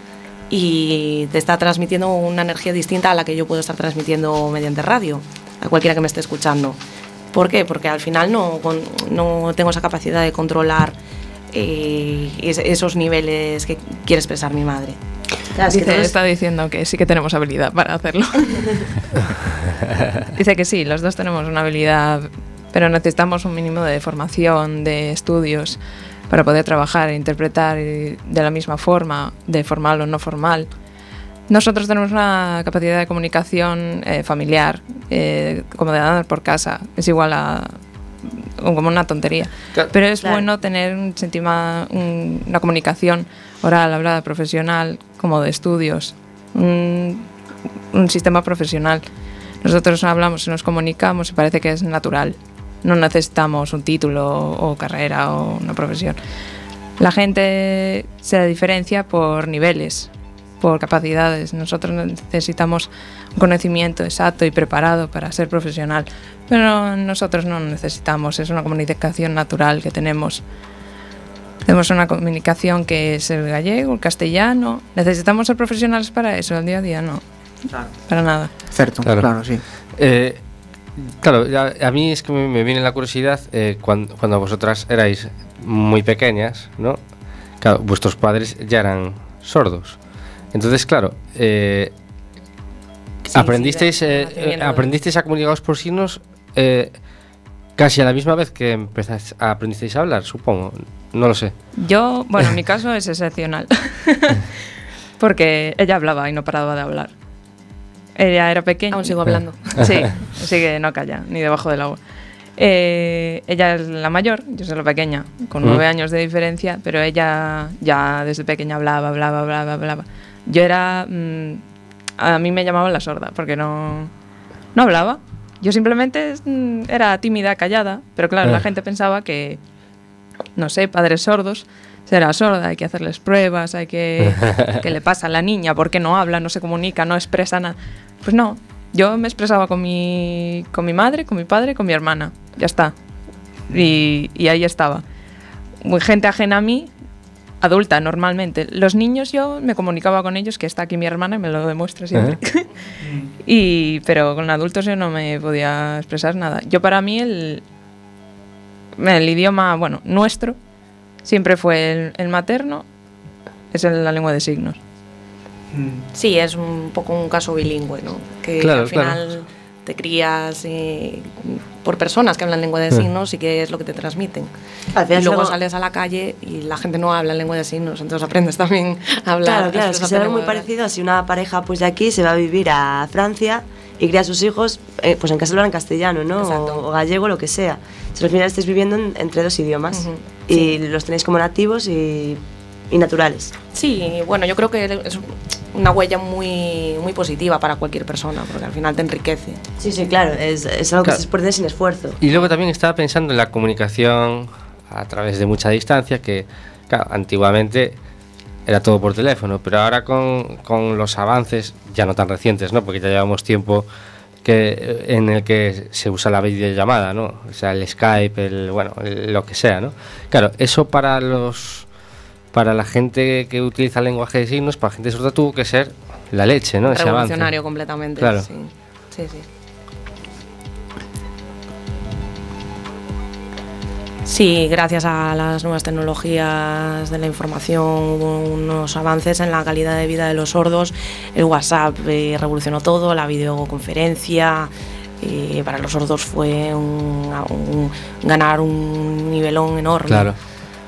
y te está transmitiendo una energía distinta a la que yo puedo estar transmitiendo mediante radio, a cualquiera que me esté escuchando. ¿Por qué? Porque al final no, no tengo esa capacidad de controlar eh, es- esos niveles que quiere expresar mi madre. Claro, Dice, todos- está diciendo que sí que tenemos habilidad para hacerlo. Dice que sí, los dos tenemos una habilidad, pero necesitamos un mínimo de formación, de estudios, para poder trabajar e interpretar y de la misma forma, de formal o no formal. Nosotros tenemos una capacidad de comunicación eh, familiar, eh, como de andar por casa, es igual a o como una tontería. Claro. Pero es Claro. bueno tener un sentima- un- una comunicación oral, hablada, profesional, como de estudios, un, un sistema profesional. Nosotros hablamos y nos comunicamos y parece que es natural. No necesitamos un título o carrera o una profesión. La gente se diferencia por niveles, por capacidades. Nosotros necesitamos un conocimiento exacto y preparado para ser profesional, pero nosotros no necesitamos, es una comunicación natural que tenemos. Tenemos una comunicación que es el gallego, el castellano. ¿Necesitamos ser profesionales para eso? Al día a día no, para nada. Certo, Claro. claro, sí. Eh, claro, a, a mí es que me, me viene la curiosidad eh, cuando, cuando vosotras erais muy pequeñas, ¿no? Claro, vuestros padres ya eran sordos. Entonces, claro, eh, Sí, aprendisteis, sí, de- de eh, eh, aprendisteis a comunicaros por signos. eh, casi a la misma vez que empezáis, aprendisteis a hablar, supongo. No lo sé. Yo, bueno, en mi caso es excepcional. Porque ella hablaba y no paraba de hablar. Ella era pequeña. Aún sigo hablando. Sí, sigue, no calla, ni debajo del agua. Eh, ella es la mayor, yo soy la pequeña, con nueve Mm. años de diferencia, pero ella ya desde pequeña hablaba, hablaba, hablaba, hablaba. Yo era. mm, a mí me llamaban la sorda, porque no, no hablaba. Yo simplemente mm, era tímida, callada, pero claro, la Ah. gente pensaba que, no sé, padres sordos, será sorda, hay que hacerles pruebas, hay que. ¿Qué le pasa a la niña? ¿Por qué no habla, no se comunica, no expresa nada? Pues no, yo me expresaba con mi, con mi madre, con mi padre, con mi hermana, ya está. Y, y ahí estaba. Muy gente ajena a mí, adulta normalmente. Los niños yo me comunicaba con ellos, que está aquí mi hermana y me lo demuestra siempre. y, pero con adultos yo no me podía expresar nada. Yo para mí el, el idioma, bueno, nuestro, siempre fue el, el materno, es el- la lengua de signos. Sí, es un poco un caso bilingüe, ¿no? Que Claro, al final te crías eh, por personas que hablan lengua de signos y que es lo que te transmiten. Y luego algo- sales a la calle y la gente no habla lengua de signos, entonces aprendes también a hablar. Claro, claro, es que se ve muy parecido a si una pareja pues de aquí se va a vivir a Francia y cría a sus hijos eh, pues en casa hablan castellano, ¿no? O, o gallego, lo que sea. Si al final estáis viviendo en- entre dos idiomas Ujú, y los tenéis como nativos y, y naturales. Sí, bueno, yo creo que es una huella muy, muy positiva para cualquier persona, porque al final te enriquece. Sí, sí, claro, es, es algo Claro. que se puede sin esfuerzo. Y luego también estaba pensando en la comunicación a través de mucha distancia, que claro, antiguamente era todo por teléfono, pero ahora con, con los avances, ya no tan recientes, ¿no? porque ya llevamos tiempo que, en el que se usa la videollamada, ¿no? o sea, el Skype, el, bueno, el- lo que sea. ¿no? Claro, eso para los para la gente que utiliza el lenguaje de signos, para gente sorda tuvo que ser la leche, ¿no? Ese avance. Revolucionario completamente. Claro. Sí, sí. sí. Sí, gracias a las nuevas tecnologías de la información hubo unos avances en la calidad de vida de los sordos. El WhatsApp eh, revolucionó todo, la videoconferencia. eh, para los sordos fue un- un- ganar un nivelón enorme. Claro.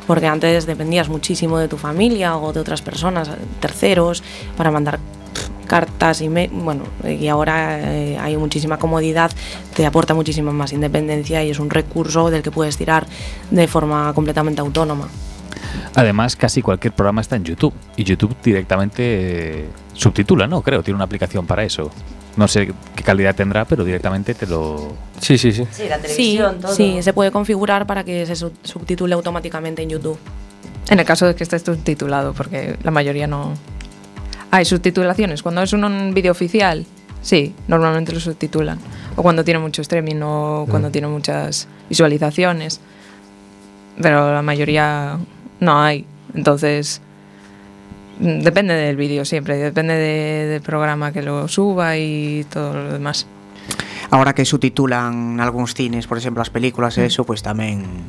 Porque antes dependías muchísimo de tu familia o de otras personas, terceros, para mandar cartas y bueno, y ahora eh, hay muchísima comodidad, te aporta muchísima más independencia y es un recurso del que puedes tirar de forma completamente autónoma. Además, casi cualquier programa está en YouTube. Y YouTube directamente eh, subtitula, ¿no? Creo, tiene una aplicación para eso. No sé qué calidad tendrá, pero directamente te lo... Sí, sí, sí. Sí, la Sí, televisión, todo. sí, se puede configurar para que se sub- subtitule automáticamente en YouTube. En el caso de que esté subtitulado, porque la mayoría no. Hay subtitulaciones. Cuando es un, vídeo oficial, sí, normalmente lo subtitulan. O cuando tiene mucho streaming o cuando tiene muchas visualizaciones. Pero la mayoría no hay. Entonces, mm, depende del vídeo siempre, depende de- del programa que lo suba y todo lo demás. Ahora que subtitulan algúns cines, por exemplo, as películas e eso, pois tamén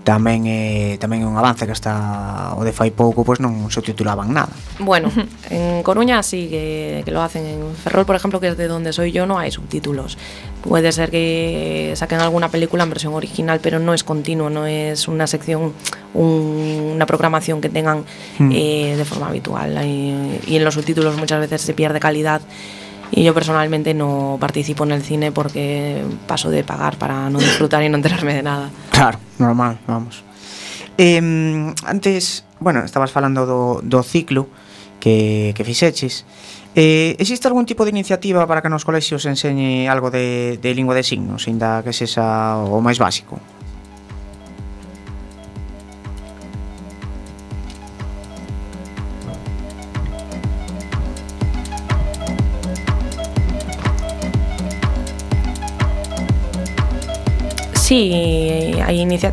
tamén é tamén é un avance que hasta o de fai pouco pois non subtitulaban nada. Bueno, en Coruña sí que, que lo hacen. En Ferrol, por ejemplo, que es de donde soy yo, no hay subtítulos. Puede ser que saquen alguna película en versión original, pero no es continuo, no es una sección, un- una programación que tengan Mm. eh, de forma habitual. Y, y en los subtítulos muchas veces se pierde calidad. Y yo personalmente no participo en el cine porque paso de pagar para no disfrutar y no enterarme de nada. Claro, normal, vamos. Eh, antes, bueno, estabas falando do, do ciclo que, que fixeches. Eh, existe algún tipo de iniciativa para que nos colexios enseñe algo de, de lingua de signos, ainda que sexa o máis básico? Sí, hay, inicia-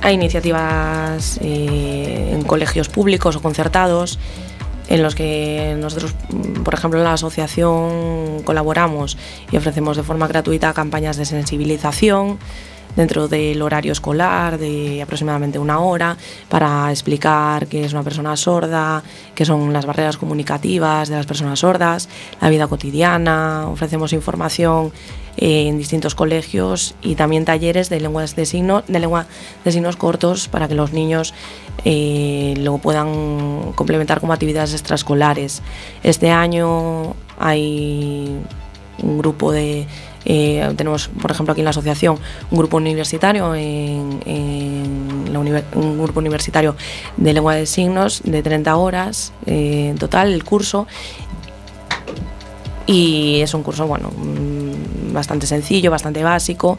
hay iniciativas eh, en colegios públicos o concertados en los que nosotros, mm, por ejemplo, en la asociación colaboramos y ofrecemos de forma gratuita campañas de sensibilización dentro del horario escolar de aproximadamente una hora para explicar qué es una persona sorda, qué son las barreras comunicativas de las personas sordas, la vida cotidiana, ofrecemos información eh, en distintos colegios y también talleres de lenguas de signos, de lengua de signos cortos para que los niños eh, lo puedan complementar como actividades extraescolares. Este año hay un grupo de eh, tenemos, por ejemplo, aquí en la asociación un grupo universitario, en, la un grupo universitario de lengua de signos de 30 horas eh, en total el curso y es un curso bueno mm, bastante sencillo, bastante básico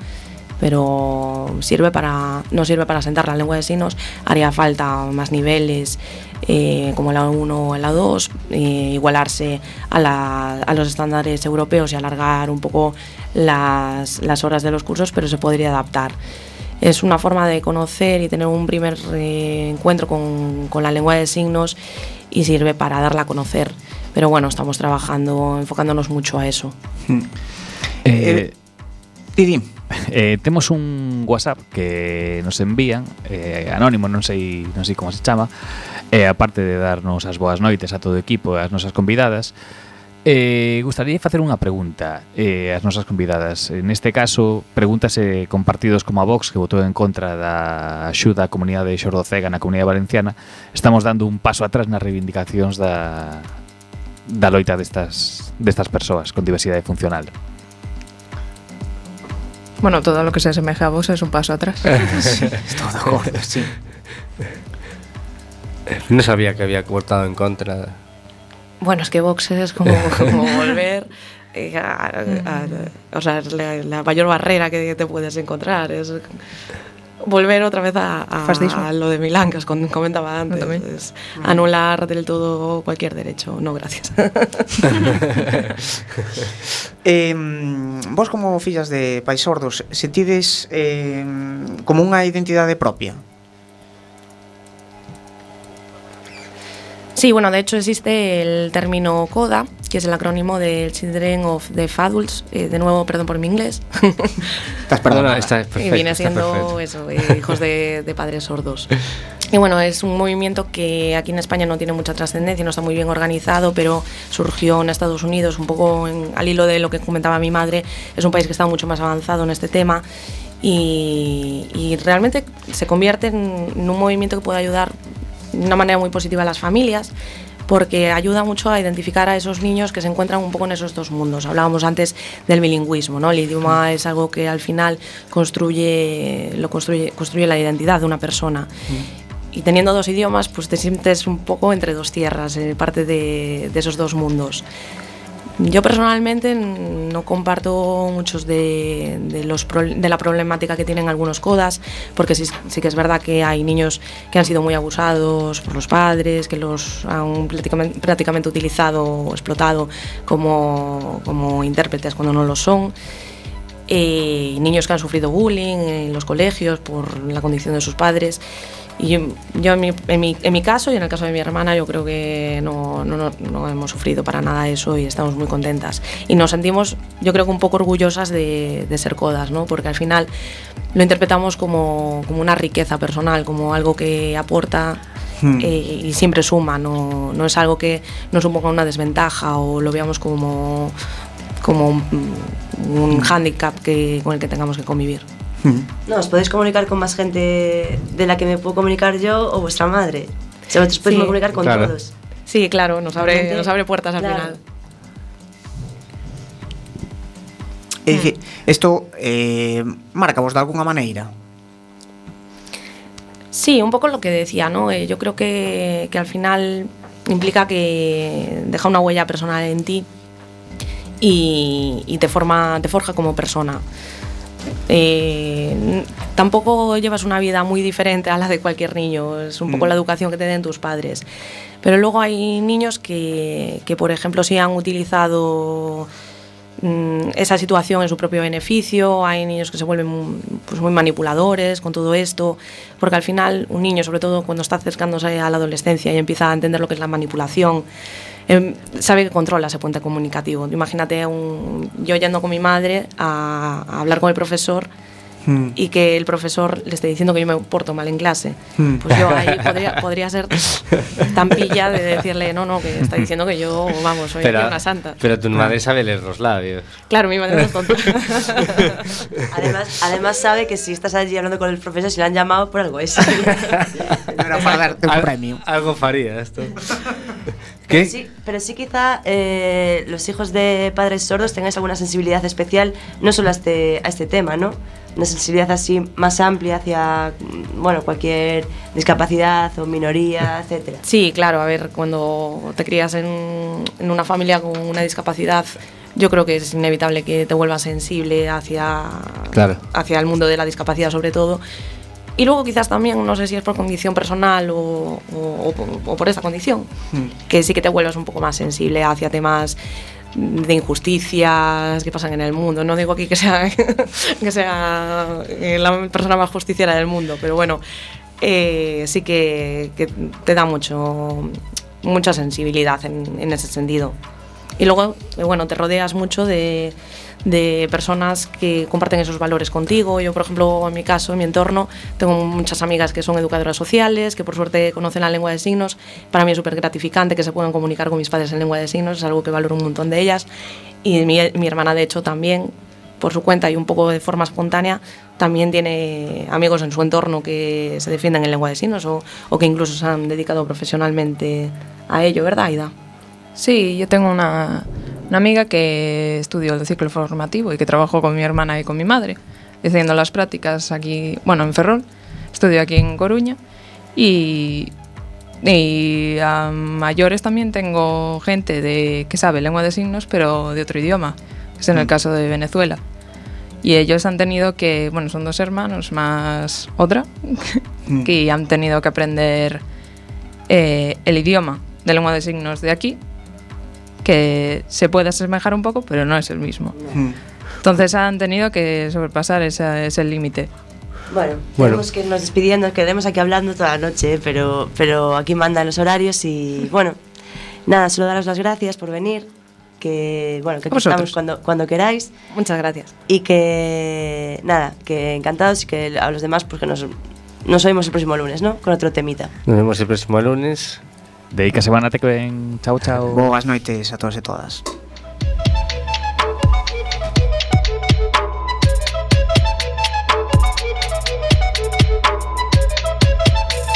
pero sirve para no sirve para sentar la lengua de signos haría falta más niveles eh, como la 1 o la 2 eh, igualarse a, la- a los estándares europeos y alargar un poco las, las horas de los cursos pero se podría adaptar es una forma de conocer y tener un primer eh, encuentro con, con la lengua de signos y sirve para darla a conocer. Pero bueno, estamos trabajando, enfocándonos mucho a eso. Hmm. Eh, eh, eh, temos un WhatsApp que nos envían eh, anónimo, non sei, non sei como se chama, eh, aparte de darnos as boas noites a todo o equipo e as nosas convidadas, eh, gustaría facer unha pregunta eh, ás nosas convidadas. Neste caso, pregúntase eh, con partidos como a Vox, que votou en contra da axuda á comunidade de Xordocega na comunidade valenciana, estamos dando un paso atrás nas reivindicacións da, da loita destas, destas persoas con diversidade funcional Bueno, todo lo que se asemeja a vos es un paso atrás. estou de acordo, sí. No sabía que había votado en contra. Bueno, es que Vox es como, como volver. eh, a- a- o sea, es la, la mayor barrera que te puedes encontrar. Es volver otra vez a, a, a lo de Milán, que os comentaba antes. No, es anular del todo cualquier derecho. No, gracias. eh, vos como fillas de pais sordos, sentides eh, como unha identidade propia? Sí, bueno, de hecho existe el término CODA, que es el acrónimo del Children of Deaf Adults. Eh, de nuevo, perdón por mi inglés. Estás no, está perfecto. y viene siendo eso, eh, hijos de, de padres sordos. Y bueno, es un movimiento que aquí en España no tiene mucha trascendencia, no está muy bien organizado, pero surgió en Estados Unidos, un poco en- al hilo de lo que comentaba mi madre. Es un país que está mucho más avanzado en este tema y, y realmente se convierte en, en un movimiento que puede ayudar de una manera muy positiva a las familias porque ayuda mucho a identificar a esos niños que se encuentran un poco en esos dos mundos. Hablábamos antes del bilingüismo, ¿no? El idioma es algo que al final construye, lo construye, construye la identidad de una persona. Y teniendo dos idiomas, pues te sientes un poco entre dos tierras, eh, parte de, de esos dos mundos. Yo personalmente no comparto muchos de, los pro- de la problemática que tienen algunos CODAS, porque sí, sí que es verdad que hay niños que han sido muy abusados por los padres, que los han prácticamente, prácticamente utilizado o explotado como, como intérpretes cuando no lo son. Eh, niños que han sufrido bullying en los colegios por la condición de sus padres. Y yo, en, mi, en, mi, en mi caso y en el caso de mi hermana, yo creo que no, no, no, hemos sufrido para nada eso y estamos muy contentas. Y nos sentimos, yo creo que un poco orgullosas de, de ser codas, ¿no? porque al final lo interpretamos como, como una riqueza personal, como algo que aporta eh, y siempre suma, no, no es algo que nos suponga una desventaja o lo veamos como, como un, un hándicap que, con el que tengamos que convivir. No, os podéis comunicar con más gente de la que me puedo comunicar yo o vuestra madre. O sea, vosotros podéis Sí, comunicar con claro. todos. Sí, claro, nos abre, nos abre puertas al claro. final. É dicir, isto eh, marca vos de algunha maneira? Sí, un poco lo que decía, ¿no? Eh, yo creo que, que al final implica que deja una huella personal en ti y, y te forma, te forja como persona. Eh, tampoco llevas una vida muy diferente a la de cualquier niño, es un poco la educación que te den tus padres. Pero luego hay niños que, que, por ejemplo, sí han utilizado mm, esa situación en su propio beneficio, hay niños que se vuelven pues, muy manipuladores con todo esto, porque al final un niño, sobre todo cuando está acercándose a la adolescencia y empieza a entender lo que es la manipulación, em, sabe que controla ese puente comunicativo. Imagínate un, yo yendo con mi madre a, a hablar con el profesor Mm. y que el profesor le esté diciendo que yo me porto mal en clase. Mm. Pues yo ahí podría, podría ser tan pilla de decirle, no, no, que está diciendo que yo, vamos, soy aquí una santa. pero tu madre sabe leer los labios. Claro, mi madre no es tonta. Además, además sabe que si estás allí hablando con el profesor, si le han llamado por algo es. No era para darte un Al- premio. Algo faría esto. Sí, pero sí quizá eh, los hijos de padres sordos tengáis alguna sensibilidad especial, no solo a este, a este tema, ¿no? Una sensibilidad así más amplia hacia, bueno, cualquier discapacidad o minoría, etcétera. Sí, claro, a ver, cuando te crías en, en una familia con una discapacidad, yo creo que es inevitable que te vuelvas sensible hacia, Claro. hacia el mundo de la discapacidad sobre todo. Y luego quizás también, no sé si es por condición personal o, o- por esa condición, que sí que te vuelvas un poco más sensible hacia temas de injusticias que pasan en el mundo. No digo aquí que sea, que sea eh, la persona más justiciera del mundo, pero bueno, eh, sí que, que te da mucho, mucha sensibilidad en, en ese sentido. Y luego, eh, bueno, te rodeas mucho de, de personas que comparten esos valores contigo. Yo, por ejemplo, en mi caso, en mi entorno, tengo muchas amigas que son educadoras sociales, que por suerte conocen la lengua de signos. Para mí es súper gratificante que se puedan comunicar con mis padres en lengua de signos, es algo que valoro un montón de ellas. Y mi, hermana, de hecho, también, por su cuenta y un poco de forma espontánea, también tiene amigos en su entorno que se defienden en lengua de signos o, o que incluso se han dedicado profesionalmente a ello, ¿verdad, Aida? Sí, yo tengo una, una amiga que estudió el ciclo formativo y que trabajó con mi hermana y con mi madre, haciendo las prácticas aquí, bueno, en Ferrol, estudió aquí en Coruña y, y a mayores también tengo gente de, que sabe lengua de signos, pero de otro idioma, que es en el caso de Venezuela. Y ellos han tenido que, bueno, son dos hermanos más otra, que han tenido que aprender eh, el idioma de lengua de signos de aquí, que se puede asemejar un poco, pero no es el mismo. Mm. Entonces han tenido que sobrepasar esa- ese límite. Bueno, Bueno. tenemos que irnos despidiendo, quedemos aquí hablando toda la noche, pero, pero aquí mandan los horarios y bueno, nada, solo daros las gracias por venir, que bueno, que aquí estamos cuando, cuando queráis Muchas gracias. y que nada, que encantados y que a los demás pues que nos, nos oímos el próximo lunes, ¿no? Con otro temita. Nos vemos el próximo lunes. Dedícase banate que ven. Chao, chao. Boas noites a todos e todas.